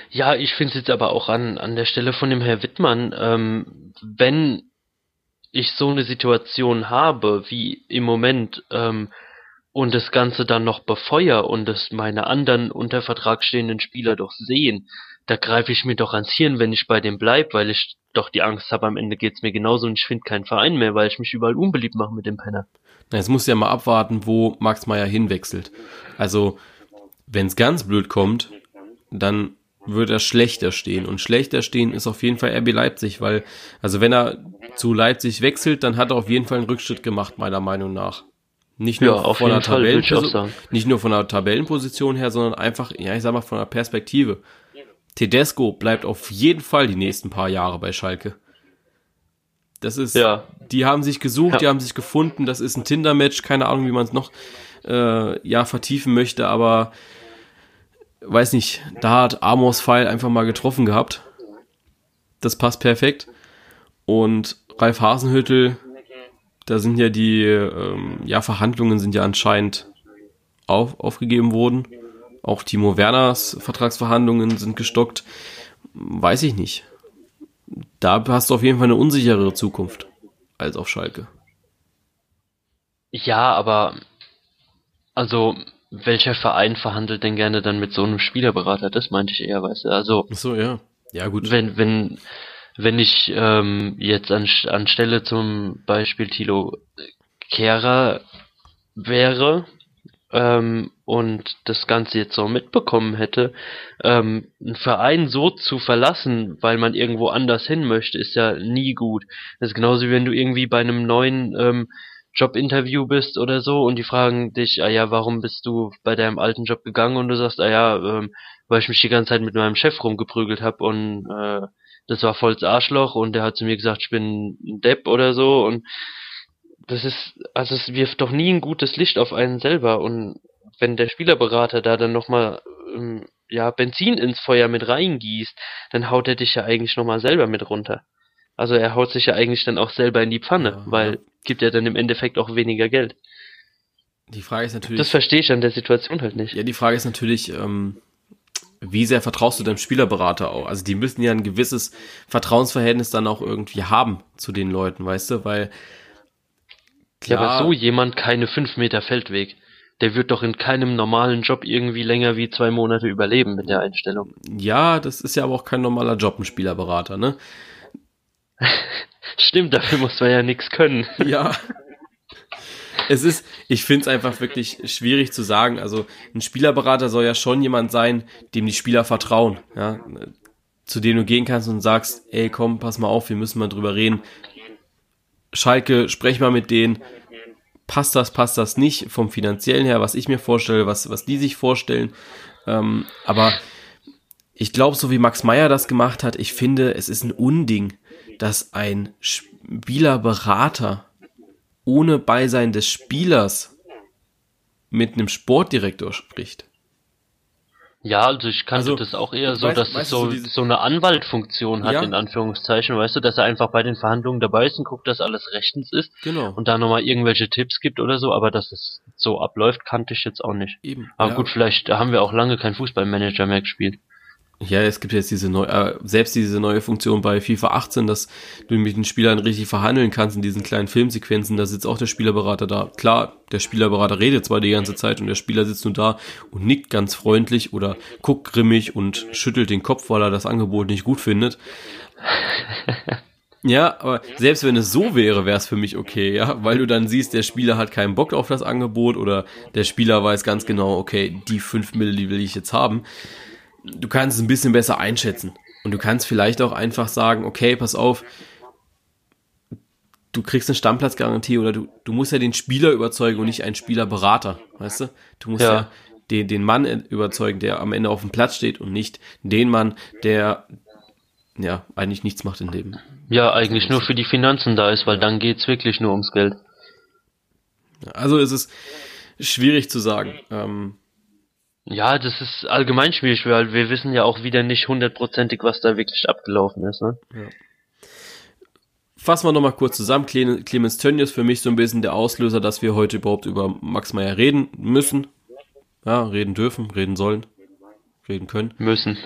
Ja, ich finde es jetzt aber auch an, an der Stelle von dem Herr Wittmann, ähm, wenn ich so eine Situation habe, wie im Moment, ähm, und das Ganze dann noch befeuer und es meine anderen unter Vertrag stehenden Spieler doch sehen, da greife ich mir doch ans Hirn, wenn ich bei dem bleib, weil ich doch die Angst habe, am Ende geht's mir genauso und ich finde keinen Verein mehr, weil ich mich überall unbeliebt mache mit dem Penner. Na, jetzt muss ja mal abwarten, wo Max Meyer hinwechselt. Also, wenn es ganz blöd kommt, dann wird er schlechter stehen. Und schlechter stehen ist auf jeden Fall RB Leipzig, weil, also wenn er zu Leipzig wechselt, dann hat er auf jeden Fall einen Rückschritt gemacht, meiner Meinung nach. Nicht nur ja, von der Tabellenposition, nicht nur von der Tabellenposition her, sondern einfach, ja, ich sag mal, von der Perspektive. Tedesco bleibt auf jeden Fall die nächsten paar Jahre bei Schalke. Das ist, ja. die haben sich gesucht, ja. die haben sich gefunden, das ist ein Tinder-Match, keine Ahnung, wie man es noch äh, ja vertiefen möchte, aber weiß nicht, da hat Amos Pfeil einfach mal getroffen gehabt. Das passt perfekt. Und Ralf Hasenhüttel, da sind ja die ähm, ja, Verhandlungen sind ja anscheinend auf, aufgegeben worden. Auch Timo Werners Vertragsverhandlungen sind gestockt. Weiß ich nicht. Da hast du auf jeden Fall eine unsichere Zukunft als auf Schalke. Ja, aber also welcher Verein verhandelt denn gerne dann mit so einem Spielerberater? Das meinte ich eher, weißt du. Also Ach so, ja. Ja, gut. wenn wenn wenn ich ähm, jetzt an, anstelle zum Beispiel Tilo Kehrer wäre ähm, und das Ganze jetzt so mitbekommen hätte, ähm, einen Verein so zu verlassen, weil man irgendwo anders hin möchte, ist ja nie gut. Das ist genauso wie wenn du irgendwie bei einem neuen ähm, Jobinterview bist oder so und die fragen dich, ah ja, warum bist du bei deinem alten Job gegangen und du sagst, ah ja, ähm, weil ich mich die ganze Zeit mit meinem Chef rumgeprügelt habe und äh, das war volles Arschloch und der hat zu mir gesagt, ich bin ein Depp oder so und das ist, also es wirft doch nie ein gutes Licht auf einen selber und wenn der Spielerberater da dann nochmal ähm, ja, Benzin ins Feuer mit reingießt, dann haut er dich ja eigentlich nochmal selber mit runter. Also er haut sich ja eigentlich dann auch selber in die Pfanne, Ja, weil ja. gibt ja dann im Endeffekt auch weniger Geld. Die Frage ist natürlich. Das verstehe ich an der Situation halt nicht. Ja, die Frage ist natürlich, ähm, wie sehr vertraust du deinem Spielerberater auch? Also die müssen ja ein gewisses Vertrauensverhältnis dann auch irgendwie haben zu den Leuten, weißt du? Weil Ja, klar, aber so jemand keine fünf Meter Feldweg. Der wird doch in keinem normalen Job irgendwie länger wie zwei Monate überleben mit der Einstellung. ja, das ist ja aber auch kein normaler Job, ein Spielerberater, ne? *laughs* Stimmt, dafür muss man ja nichts können. *laughs* Ja. Es ist, ich finde es einfach wirklich schwierig zu sagen. Also ein Spielerberater soll ja schon jemand sein, dem die Spieler vertrauen, ja, zu dem du gehen kannst und sagst, ey, komm, pass mal auf, wir müssen mal drüber reden. Schalke, sprech mal mit denen. Passt das, passt das nicht vom finanziellen her, was ich mir vorstelle, was, was die sich vorstellen. Ähm, aber ich glaube, so wie Max Meyer das gemacht hat, ich finde, es ist ein Unding, dass ein Spielerberater ohne Beisein des Spielers mit einem Sportdirektor spricht. Ja, also ich kannte Also, das auch eher so, weißt- dass es weißt so, so so eine Anwaltfunktion hat, Ja. in Anführungszeichen, weißt du, dass er einfach bei den Verhandlungen dabei ist und guckt, dass alles rechtens ist Genau. und da nochmal irgendwelche Tipps gibt oder so, aber dass es so abläuft, kannte ich jetzt auch nicht. Eben. Aber ja. gut, vielleicht haben wir auch lange keinen Fußballmanager mehr gespielt. Ja, es gibt jetzt diese neue, äh, selbst diese neue Funktion bei FIFA 18, dass du mit den Spielern richtig verhandeln kannst in diesen kleinen Filmsequenzen. Da sitzt auch der Spielerberater da. Klar, der Spielerberater redet zwar die ganze Zeit und der Spieler sitzt nur da und nickt ganz freundlich oder guckt grimmig und schüttelt den Kopf, weil er das Angebot nicht gut findet. *laughs* Ja, aber selbst wenn es so wäre, wäre es für mich okay, ja, weil du dann siehst, der Spieler hat keinen Bock auf das Angebot oder der Spieler weiß ganz genau, okay, die 5 Mille, die will ich jetzt haben. Du kannst es ein bisschen besser einschätzen und du kannst vielleicht auch einfach sagen, okay, pass auf, du kriegst eine Stammplatzgarantie oder du, du musst ja den Spieler überzeugen und nicht einen Spielerberater, weißt du? Du musst ja, Ja. den, den Mann überzeugen, der am Ende auf dem Platz steht und nicht den Mann, der ja eigentlich nichts macht im Leben. Ja, eigentlich nur für die Finanzen da ist, weil dann geht's wirklich nur ums Geld. Also es ist schwierig zu sagen. Ähm, Ja, das ist allgemein schwierig, weil wir wissen ja auch wieder nicht hundertprozentig, was da wirklich abgelaufen ist, ne? fassen wir nochmal kurz zusammen. Cle- Clemens Tönnies für mich so ein bisschen der Auslöser, dass wir heute überhaupt über Max Meyer reden müssen. Ja, reden dürfen, reden sollen, reden können. Müssen.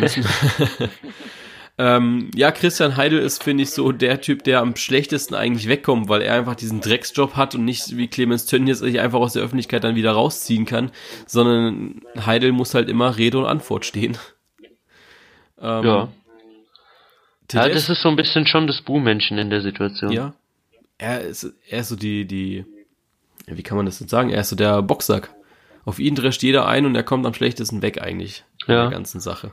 müssen. *laughs* *laughs* ähm, ja, Christian Heidel ist, finde ich, so der Typ, der am schlechtesten eigentlich wegkommt, weil er einfach diesen Drecksjob hat und nicht wie Clemens Tönnies sich einfach aus der Öffentlichkeit dann wieder rausziehen kann, sondern Heidel muss halt immer Rede und Antwort stehen. *laughs* Ähm, ja. Ja, das ist so ein bisschen schon das Buhmännchen in der Situation. Ja. Er ist, er ist so die, die, wie kann man das jetzt sagen? Er ist so der Boxsack. Auf ihn drescht jeder ein und er kommt am schlechtesten weg eigentlich. In Ja. der ganzen Sache.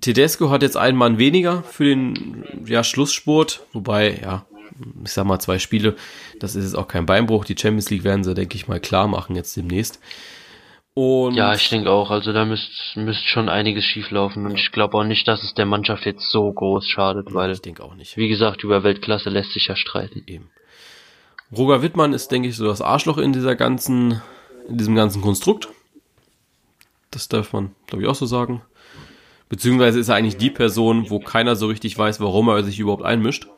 Tedesco hat jetzt einen Mann weniger für den, ja, Schlussspurt. Wobei, ja, ich sag mal zwei Spiele. Das ist jetzt auch kein Beinbruch. Die Champions League werden sie, denke ich mal, klar machen jetzt demnächst. Und Ja, ich denke auch. Also da müsste müsst schon einiges schieflaufen und ich glaube auch nicht, dass es der Mannschaft jetzt so groß schadet, weil, ich denke auch nicht. wie gesagt, über Weltklasse lässt sich ja streiten. Eben. Roger Wittmann ist, denke ich, so das Arschloch in dieser ganzen, in diesem ganzen Konstrukt. Das darf man, glaube ich, auch so sagen. Beziehungsweise ist er eigentlich die Person, wo keiner so richtig weiß, warum er sich überhaupt einmischt.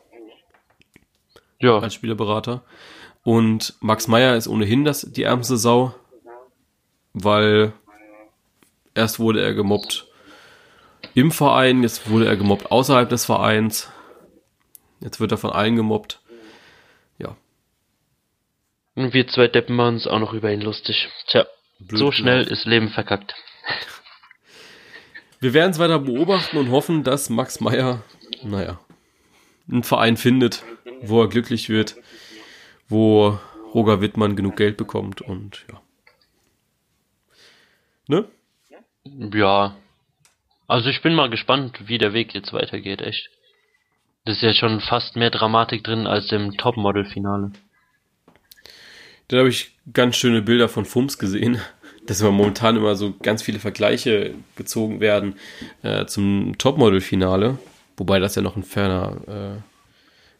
ja. als Spielerberater. Und Max Meyer ist ohnehin das, die ärmste Sau, weil erst wurde er gemobbt im Verein, jetzt wurde er gemobbt außerhalb des Vereins. Jetzt wird er von allen gemobbt. Ja. Und wir zwei Deppen machen uns auch noch über ihn lustig. Tja, Blöd so schnell ist Leben verkackt. Wir werden es weiter beobachten und hoffen, dass Max Meyer, naja, einen Verein findet, wo er glücklich wird, wo Roger Wittmann genug Geld bekommt und ja. Ne? Ja. Also ich bin mal gespannt, wie der Weg jetzt weitergeht, echt. Das ist ja schon fast mehr Dramatik drin als im Topmodel-Finale. Da habe ich ganz schöne Bilder von Fums gesehen, dass immer momentan immer so ganz viele Vergleiche gezogen werden äh, zum Topmodel-Finale, wobei das ja noch in ferner, äh,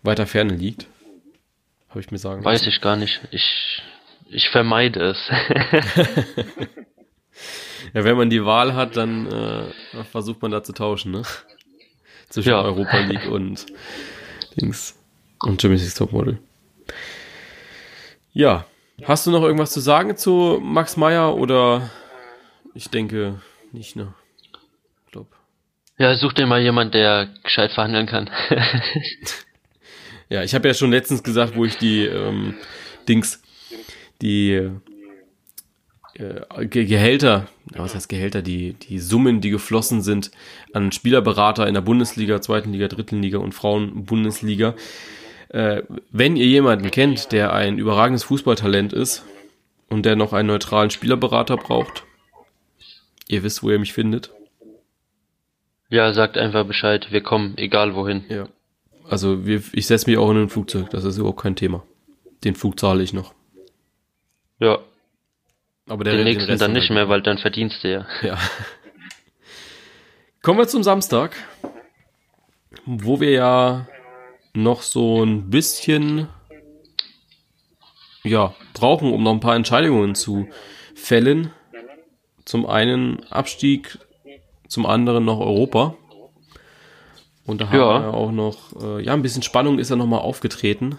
weiter Ferne liegt. Habe ich mir sagen Weiß ich gar nicht. Ich, ich vermeide es. *laughs* ja, wenn man die Wahl hat, dann äh, versucht man da zu tauschen, ne? Zwischen ja. Europa League und Dings und Jimmy's Topmodel. Ja, hast du noch irgendwas zu sagen zu Max Meyer oder ich denke nicht, ne? Glaub. Ja, such dir mal jemand, der gescheit verhandeln kann. *laughs* Ja, ich habe ja schon letztens gesagt, wo ich die ähm, Dings, die äh, Gehälter, was heißt Gehälter, die, die Summen, die geflossen sind an Spielerberater in der Bundesliga, zweiten Liga, dritten Liga und Frauen-Bundesliga. Äh, wenn ihr jemanden kennt, der ein überragendes Fußballtalent ist und der noch einen neutralen Spielerberater braucht, ihr wisst, wo ihr mich findet. Ja, sagt einfach Bescheid, wir kommen, egal wohin. Ja. Also wir, ich setze mich auch in ein Flugzeug, das ist überhaupt kein Thema. Den Flug zahle ich noch. Ja. Aber der den nächsten den dann nicht mehr, weil dann verdienst du ja. Ja. Kommen wir zum Samstag, wo wir ja noch so ein bisschen ja, brauchen, um noch ein paar Entscheidungen zu fällen. Zum einen Abstieg, zum anderen noch Europa. Und da haben wir auch noch, äh, ja, ein bisschen Spannung ist ja nochmal aufgetreten.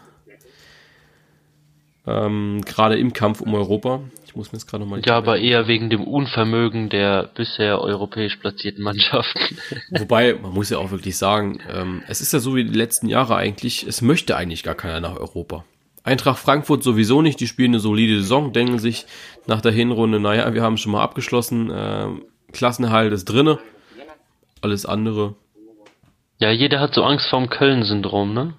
Ähm, gerade im Kampf um Europa. Ich muss mir jetzt gerade nochmal. Ja, aber eher wegen dem Unvermögen der bisher europäisch platzierten Mannschaften. *laughs* Wobei, man muss ja auch wirklich sagen, ähm, es ist ja so wie die letzten Jahre eigentlich, es möchte eigentlich gar keiner nach Europa. Eintracht Frankfurt sowieso nicht, die spielen eine solide Saison, denken sich nach der Hinrunde, naja, wir haben schon mal abgeschlossen, äh, Klassenerhalt ist drinne, alles andere ja, jeder hat so Angst vorm Köln-Syndrom, ne?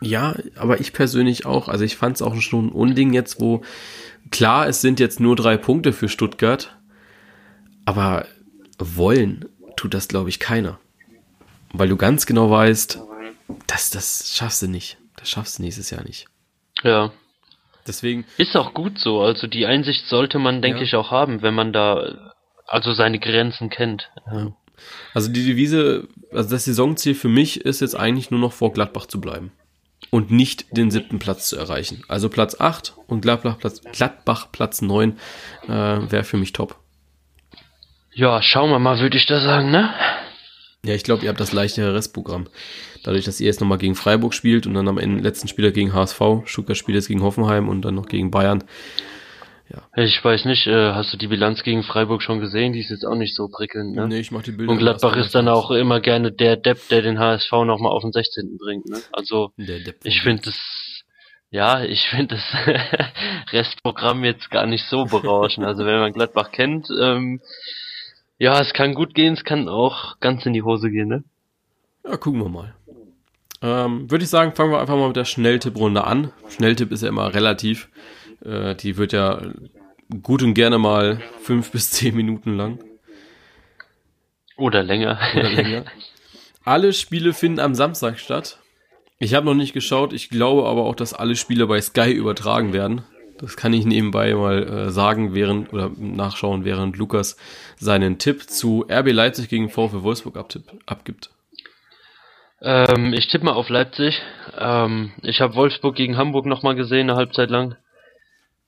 Ja, aber ich persönlich auch. Also ich fand es auch schon ein Unding jetzt, wo klar, es sind jetzt nur drei Punkte für Stuttgart, aber wollen tut das, glaube ich, keiner. Weil du ganz genau weißt, das, das schaffst du nicht. Das schaffst du nächstes Jahr nicht. Ja. Deswegen. Ist auch gut so. Also die Einsicht sollte man, denke ja. ich, auch haben, wenn man da also seine Grenzen kennt. Ja. Also die Devise, also das Saisonziel für mich ist jetzt eigentlich nur noch vor Gladbach zu bleiben. Und nicht den siebten Platz zu erreichen. Also Platz 8 und Gladbach Platz, Gladbach Platz 9 äh, wäre für mich top. Ja, schauen wir mal, würde ich da sagen, ne? Ja, ich glaube, ihr habt das leichtere Restprogramm. Dadurch, dass ihr jetzt nochmal gegen Freiburg spielt und dann am Ende letzten Spieler gegen HSV, Stuttgart spielt jetzt gegen Hoffenheim und dann noch gegen Bayern, ja. Ich weiß nicht, äh, hast du die Bilanz gegen Freiburg schon gesehen? Die ist jetzt auch nicht so prickelnd, ne? Nee, ich mach die Bilder. Und Gladbach ist dann auch immer gerne der Depp, der den HSV nochmal auf den 16. bringt, ne? Also, ich finde das, ja, ich finde das *laughs* Restprogramm jetzt gar nicht so berauschend. Also, wenn man Gladbach kennt, ähm, ja, es kann gut gehen, es kann auch ganz in die Hose gehen, ne? Ja, gucken wir mal. Ähm, Würde ich sagen, fangen wir einfach mal mit der Schnelltipprunde an. Schnelltipp ist ja immer relativ. Äh, die wird ja gut und gerne mal fünf bis zehn Minuten lang. Oder länger. Oder länger. Alle Spiele finden am Samstag statt. Ich habe noch nicht geschaut. Ich glaube aber auch, dass alle Spiele bei Sky übertragen werden. Das kann ich nebenbei mal äh, sagen, während oder nachschauen, während Lukas seinen Tipp zu RB Leipzig gegen VfW Wolfsburg abtipp, abgibt. Ähm, ich tippe mal auf Leipzig. Ähm, ich habe Wolfsburg gegen Hamburg nochmal gesehen, eine Halbzeit lang.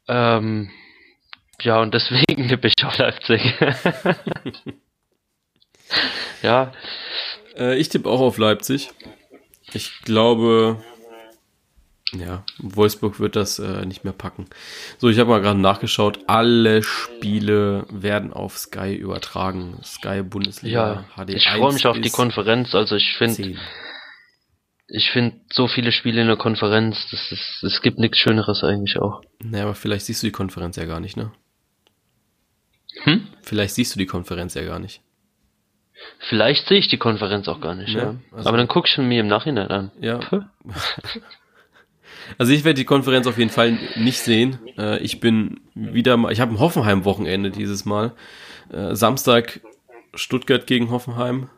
Ähm, ja, und deswegen *laughs* tippe ich auf Leipzig. *laughs* ja. Äh, ich tippe auch auf Leipzig. Ich glaube, Ja, Wolfsburg wird das äh, nicht mehr packen. So, ich habe mal gerade nachgeschaut. Alle Spiele werden auf Sky übertragen. Sky Bundesliga ja, HD. Ich freue mich auf die Konferenz. Also ich finde, ich finde so viele Spiele in der Konferenz, das ist, es gibt nichts Schöneres eigentlich auch. Naja, aber vielleicht siehst du die Konferenz ja gar nicht, ne? Hm? Vielleicht siehst du die Konferenz ja gar nicht. Vielleicht sehe ich die Konferenz auch gar nicht, ja. ja. Also aber dann guckst du mir im Nachhinein an. Ja. *laughs* Also ich werde die Konferenz auf jeden Fall nicht sehen. Äh, ich bin wieder mal, ich habe ein Hoffenheim-Wochenende dieses Mal. Äh, Samstag Stuttgart gegen Hoffenheim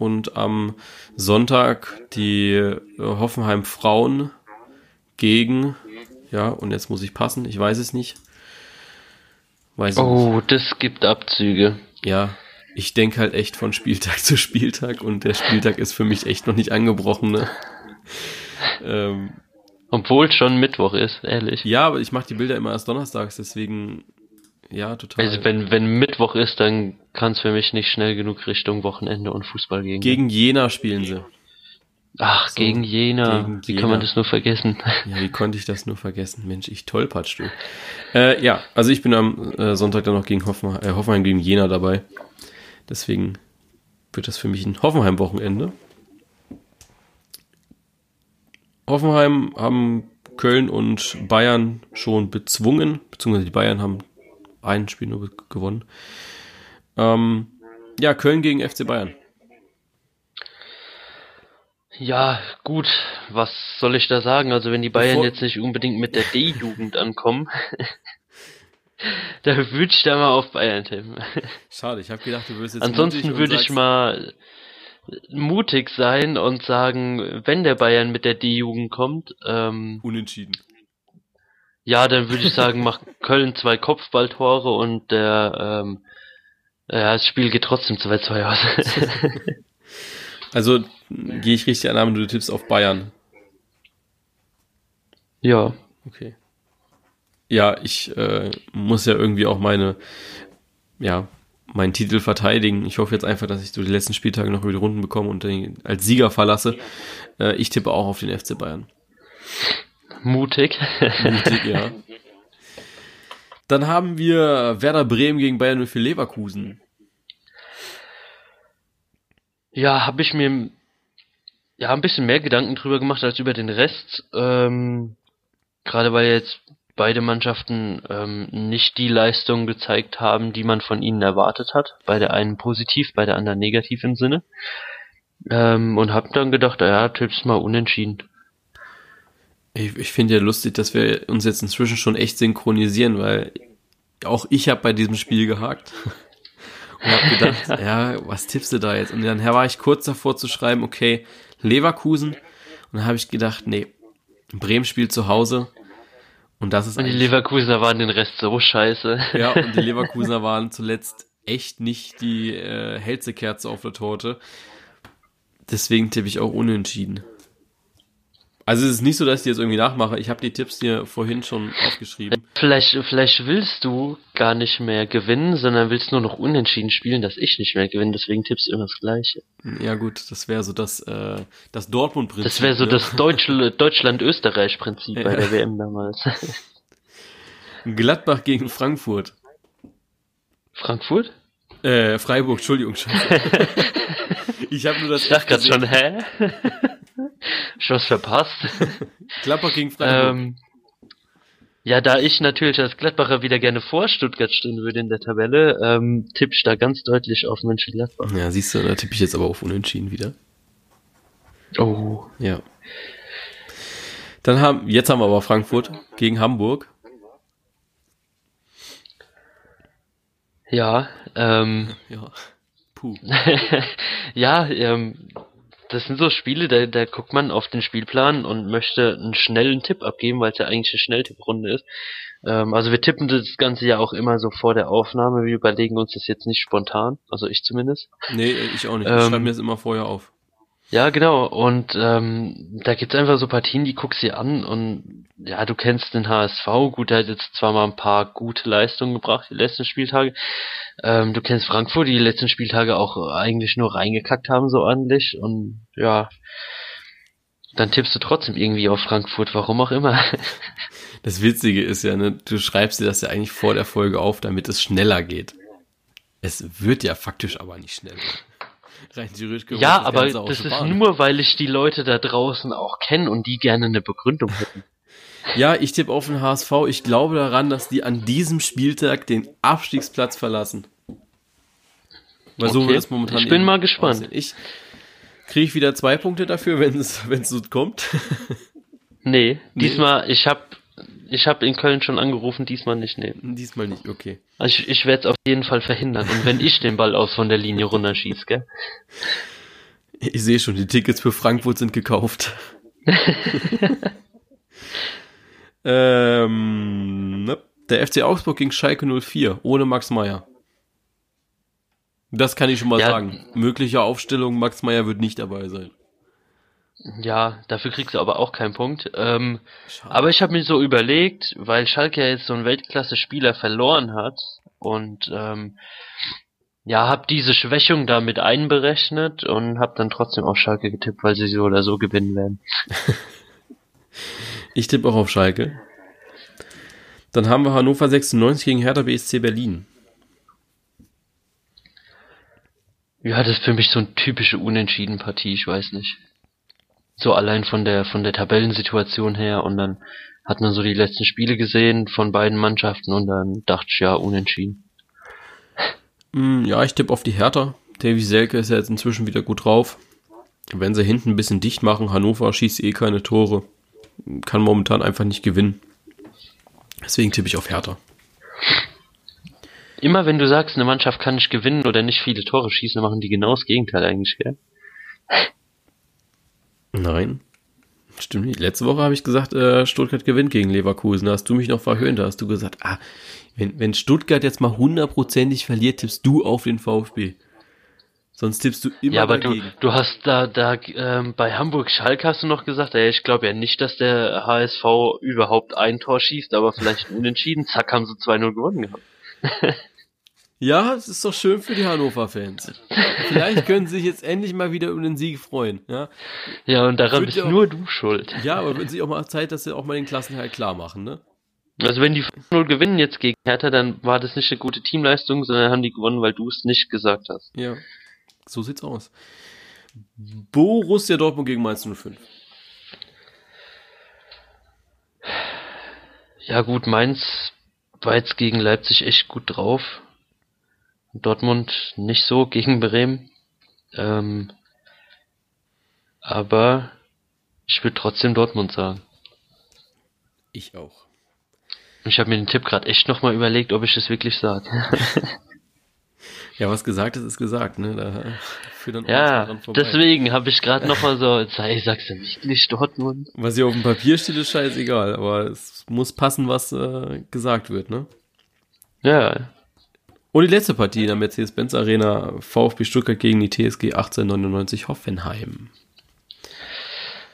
und am Sonntag die äh, Hoffenheim Frauen gegen, ja, und jetzt muss ich passen, ich weiß es nicht. Weiß oh, nicht. das gibt Abzüge. Ja, ich denke halt echt von Spieltag *laughs* zu Spieltag und der Spieltag ist für mich echt noch nicht angebrochen. Ne? *laughs* ähm, obwohl schon Mittwoch ist, ehrlich. Ja, aber ich mache die Bilder immer erst donnerstags, deswegen ja, total. Also wenn, wenn Mittwoch ist, dann kann es für mich nicht schnell genug Richtung Wochenende und Fußball gehen. Gegen Jena spielen sie. Ach, so, gegen Jena. Gegen wie Jena. kann man das nur vergessen? Ja, wie konnte ich das nur vergessen? Mensch, ich tollpatsch, du. Äh, ja, also ich bin am äh, Sonntag dann noch gegen Hoffenheim, äh, Hoffenheim gegen Jena dabei. Deswegen wird das für mich ein Hoffenheim-Wochenende. Hoffenheim haben Köln und Bayern schon bezwungen, beziehungsweise die Bayern haben ein Spiel nur gewonnen. Ähm, ja, Köln gegen FC Bayern. Ja, gut, was soll ich da sagen? Also wenn die Bayern Bevor jetzt nicht unbedingt mit der D-Jugend ankommen, *laughs* da würde ich da mal auf Bayern tippen. Schade, ich habe gedacht, du würdest jetzt Ansonsten würde ich mal mutig sein und sagen, wenn der Bayern mit der D-Jugend kommt, ähm, unentschieden. Ja, dann würde ich sagen, macht Köln zwei Kopfballtore und der ähm, ja, das Spiel geht trotzdem 2-2 aus. *laughs* also gehe ich richtig an, du tippst auf Bayern. Ja. Okay. Ja, ich äh, muss ja irgendwie auch meine, ja, meinen Titel verteidigen. Ich hoffe jetzt einfach, dass ich so die letzten Spieltage noch über die Runden bekomme und den als Sieger verlasse. Äh, ich tippe auch auf den FC Bayern. Mutig. Mutig, ja. Dann haben wir Werder Bremen gegen Bayern für Leverkusen. Ja, habe ich mir ja ein bisschen mehr Gedanken drüber gemacht als über den Rest. Ähm, Gerade weil jetzt beide Mannschaften ähm, nicht die Leistung gezeigt haben, die man von ihnen erwartet hat. Bei der einen positiv, bei der anderen negativ im Sinne. Ähm, und habe dann gedacht, ja, Tipps mal unentschieden. Ich, ich finde ja lustig, dass wir uns jetzt inzwischen schon echt synchronisieren, weil auch ich habe bei diesem Spiel gehakt *laughs* und habe gedacht, *laughs* ja, was tippst du da jetzt? Und dann war ich kurz davor zu schreiben, okay, Leverkusen. Und dann habe ich gedacht, nee, Bremen spielt zu Hause. Und das ist Und die Leverkusener waren den Rest so scheiße. Ja, und die *laughs* Leverkusener waren zuletzt echt nicht die äh, hellste Kerze auf der Torte. Deswegen tippe ich auch unentschieden. Also es ist nicht so, dass ich die jetzt irgendwie nachmache. Ich habe die Tipps dir vorhin schon aufgeschrieben. Vielleicht, vielleicht willst du gar nicht mehr gewinnen, sondern willst nur noch unentschieden spielen, dass ich nicht mehr gewinne. Deswegen tippst du immer das Gleiche. Ja gut, das wäre so das, äh, das Dortmund-Prinzip. Das wäre so ne? das Deutsch Deutschland-Österreich-Prinzip ja. bei der WM damals. *laughs* Gladbach gegen Frankfurt. Frankfurt? Äh, Freiburg, Entschuldigung. *laughs* Ich habe nur das. Ich dachte gerade schon, hä? Schon was verpasst. *laughs* Gladbach gegen Freiburg. Ähm, ja, da ich natürlich als Gladbacher wieder gerne vor Stuttgart stehen würde in der Tabelle, ähm, tippe ich da ganz deutlich auf Mönchengladbach. Ja, siehst du, da tippe ich jetzt aber auf Unentschieden wieder. Oh. Ja. Dann haben, jetzt haben wir aber Frankfurt gegen Hamburg. Ja, ähm. Ja. Puh. *laughs* ja, ähm, das sind so Spiele, da, da guckt man auf den Spielplan und möchte einen schnellen Tipp abgeben, weil es ja eigentlich eine Schnelltipprunde ist. Ähm, also wir tippen das Ganze ja auch immer so vor der Aufnahme. Wir überlegen uns das jetzt nicht spontan, also ich zumindest. Nee, ich auch nicht. Ich ähm, schreibe mir das immer vorher auf. Ja, genau. Und ähm, da gibt's einfach so Partien, die guckst du an und ja, du kennst den HSV. Gut, der hat jetzt zwar mal ein paar gute Leistungen gebracht, die letzten Spieltage. Ähm, du kennst Frankfurt, die, die letzten Spieltage auch eigentlich nur reingekackt haben, so ordentlich. Und ja, Dann tippst du trotzdem irgendwie auf Frankfurt, warum auch immer. *laughs* Das Witzige ist ja, ne, du schreibst dir das ja eigentlich vor der Folge auf, damit es schneller geht. Es wird ja faktisch aber nicht schneller. *laughs* Rein theoretisch ja, das aber das ist nur, weil ich die Leute da draußen auch kenne und die gerne eine Begründung hätten. Ja, ich tippe auf den HSV. Ich glaube daran, dass die an diesem Spieltag den Abstiegsplatz verlassen. Weil okay. so wird es momentan. Ich bin mal gespannt. Aussehen. Ich kriege wieder zwei Punkte dafür, wenn es *laughs* wenn es so kommt. nee, diesmal ich habe ich habe in Köln schon angerufen, diesmal nicht nehmen. Diesmal nicht, okay. Also ich, ich werde es auf jeden Fall verhindern. Und wenn ich den Ball aus von der Linie runterschieße, gell? Ich sehe schon, die Tickets für Frankfurt sind gekauft. *laughs* ähm, ne? Der FC Augsburg gegen Schalke 04, ohne Max Meyer. Das kann ich schon mal ja. sagen. Mögliche Aufstellung, Max Meyer wird nicht dabei sein. Ja, dafür kriegst du aber auch keinen Punkt. Ähm, aber ich habe mir so überlegt, weil Schalke ja jetzt so einen Weltklasse-Spieler verloren hat und ähm, ja, habe diese Schwächung damit einberechnet und habe dann trotzdem auf Schalke getippt, weil sie so oder so gewinnen werden. *laughs* ich tippe auch auf Schalke. Dann haben wir Hannover 96 gegen Hertha BSC Berlin. Ja, das ist für mich so eine typische Unentschieden-Partie, ich weiß nicht. So allein von der, von der Tabellensituation her und dann hat man so die letzten Spiele gesehen von beiden Mannschaften und dann dachte ich, ja, unentschieden. Mm, ja, ich tippe auf die Hertha. Davy Selke ist ja jetzt inzwischen wieder gut drauf. Wenn sie hinten ein bisschen dicht machen, Hannover schießt eh keine Tore, kann momentan einfach nicht gewinnen. Deswegen tippe ich auf Hertha. Immer wenn du sagst, eine Mannschaft kann nicht gewinnen oder nicht viele Tore schießen, machen die genau das Gegenteil eigentlich, gell? Nein. Stimmt nicht. Letzte Woche habe ich gesagt, äh, Stuttgart gewinnt gegen Leverkusen. Da hast du mich noch verhöhnt. Da hast du gesagt, ah, wenn, wenn Stuttgart jetzt mal hundertprozentig verliert, tippst du auf den VfB. Sonst tippst du immer Ja, aber dagegen. du, du hast da, da ähm, bei Hamburg Schalke hast du noch gesagt, ey, ich glaube ja nicht, dass der HSV überhaupt ein Tor schießt, aber vielleicht unentschieden. Zack, haben sie 2-0 gewonnen gehabt. *laughs* Ja, es ist doch schön für die Hannover-Fans. Vielleicht können sie sich jetzt endlich mal wieder über den Sieg freuen. Ja, ja und daran bist nur du schuld. Ja, aber wird sich auch mal Zeit, dass sie auch mal den Klassenhalt klar machen, ne? Also wenn die 0 gewinnen jetzt gegen Hertha, dann war das nicht eine gute Teamleistung, sondern haben die gewonnen, weil du es nicht gesagt hast. Ja, so sieht's aus. Borussia Dortmund gegen Mainz 05. Ja gut, Mainz war jetzt gegen Leipzig echt gut drauf. Dortmund nicht so *laughs* gegen Bremen. Ähm, aber ich würde trotzdem Dortmund sagen. Ich auch. Ich habe mir den Tipp gerade echt nochmal überlegt, ob ich das wirklich sage. *laughs* ja, was gesagt ist, ist gesagt, ne? Da ja, deswegen habe ich gerade nochmal so, sei, sagst du wirklich Dortmund? Was hier auf dem Papier steht, ist scheißegal, aber es muss passen, was äh, gesagt wird, ne? Ja, und die letzte Partie in der Mercedes-Benz Arena, VfB Stuttgart gegen die TSG 1899 Hoffenheim.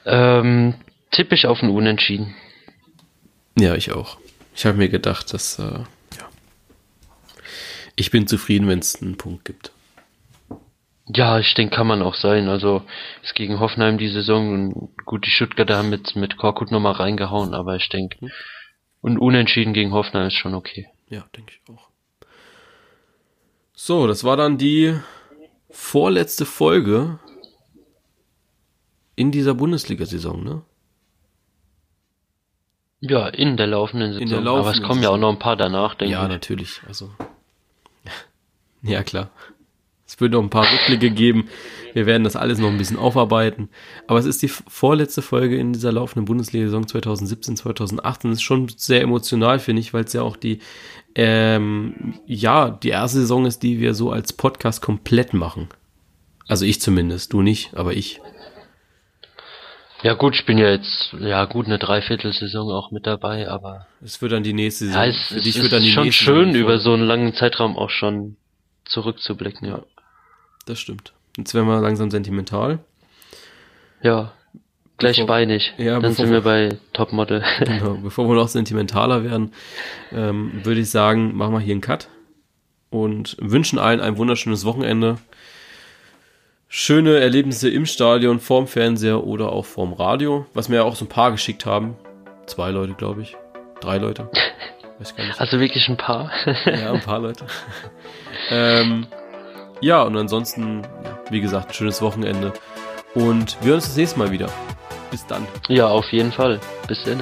Ähm, tippe auf ein Unentschieden. Ja, ich auch. Ich habe mir gedacht, dass, äh, ja. Ich bin zufrieden, wenn es einen Punkt gibt. Ja, ich denke, kann man auch sein. Also, ist gegen Hoffenheim die Saison und gut, die Stuttgarter haben mit, mit Korkut nochmal reingehauen, aber ich denke, hm. und unentschieden gegen Hoffenheim ist schon okay. Ja, denke ich auch. So, das war dann die vorletzte Folge in dieser Bundesliga-Saison, ne? Ja, in der laufenden Saison. In der laufenden Aber es kommen ja auch noch ein paar danach, denke ich. Ja, natürlich. Also, *laughs* ja, klar. Es wird noch ein paar Rückblicke geben. Wir werden das alles noch ein bisschen aufarbeiten. Aber es ist die vorletzte Folge in dieser laufenden Bundesliga-Saison 2017, 2018. Das ist schon sehr emotional, finde ich, weil es ja auch die, ähm, ja, die erste Saison ist, die wir so als Podcast komplett machen. Also ich zumindest, du nicht, aber ich. Ja gut, ich bin ja jetzt ja gut eine Dreiviertelsaison auch mit dabei, aber es wird dann die nächste Saison. Ja, es, Für dich es wird dann die schon schön über so einen langen Zeitraum auch schon zurückzublicken, ja. Das stimmt. Jetzt werden wir langsam sentimental. Ja, gleich bevor, beinig. Ja, Dann sind wir bei Topmodel. *laughs* *laughs* Genau, bevor wir noch sentimentaler werden, ähm, würde ich sagen, machen wir hier einen Cut und wünschen allen ein wunderschönes Wochenende. schöne Erlebnisse im Stadion, vorm Fernseher oder auch vorm Radio, was mir ja auch so ein paar geschickt haben. Zwei Leute, glaube ich. Drei Leute. *laughs* Weiß gar nicht. Also wirklich ein paar? ja, ein paar Leute. ähm, ja, und ansonsten, ja, wie gesagt, schönes Wochenende. Und wir hören uns das nächste Mal wieder. Bis dann. Ja, auf jeden Fall. Bis dann.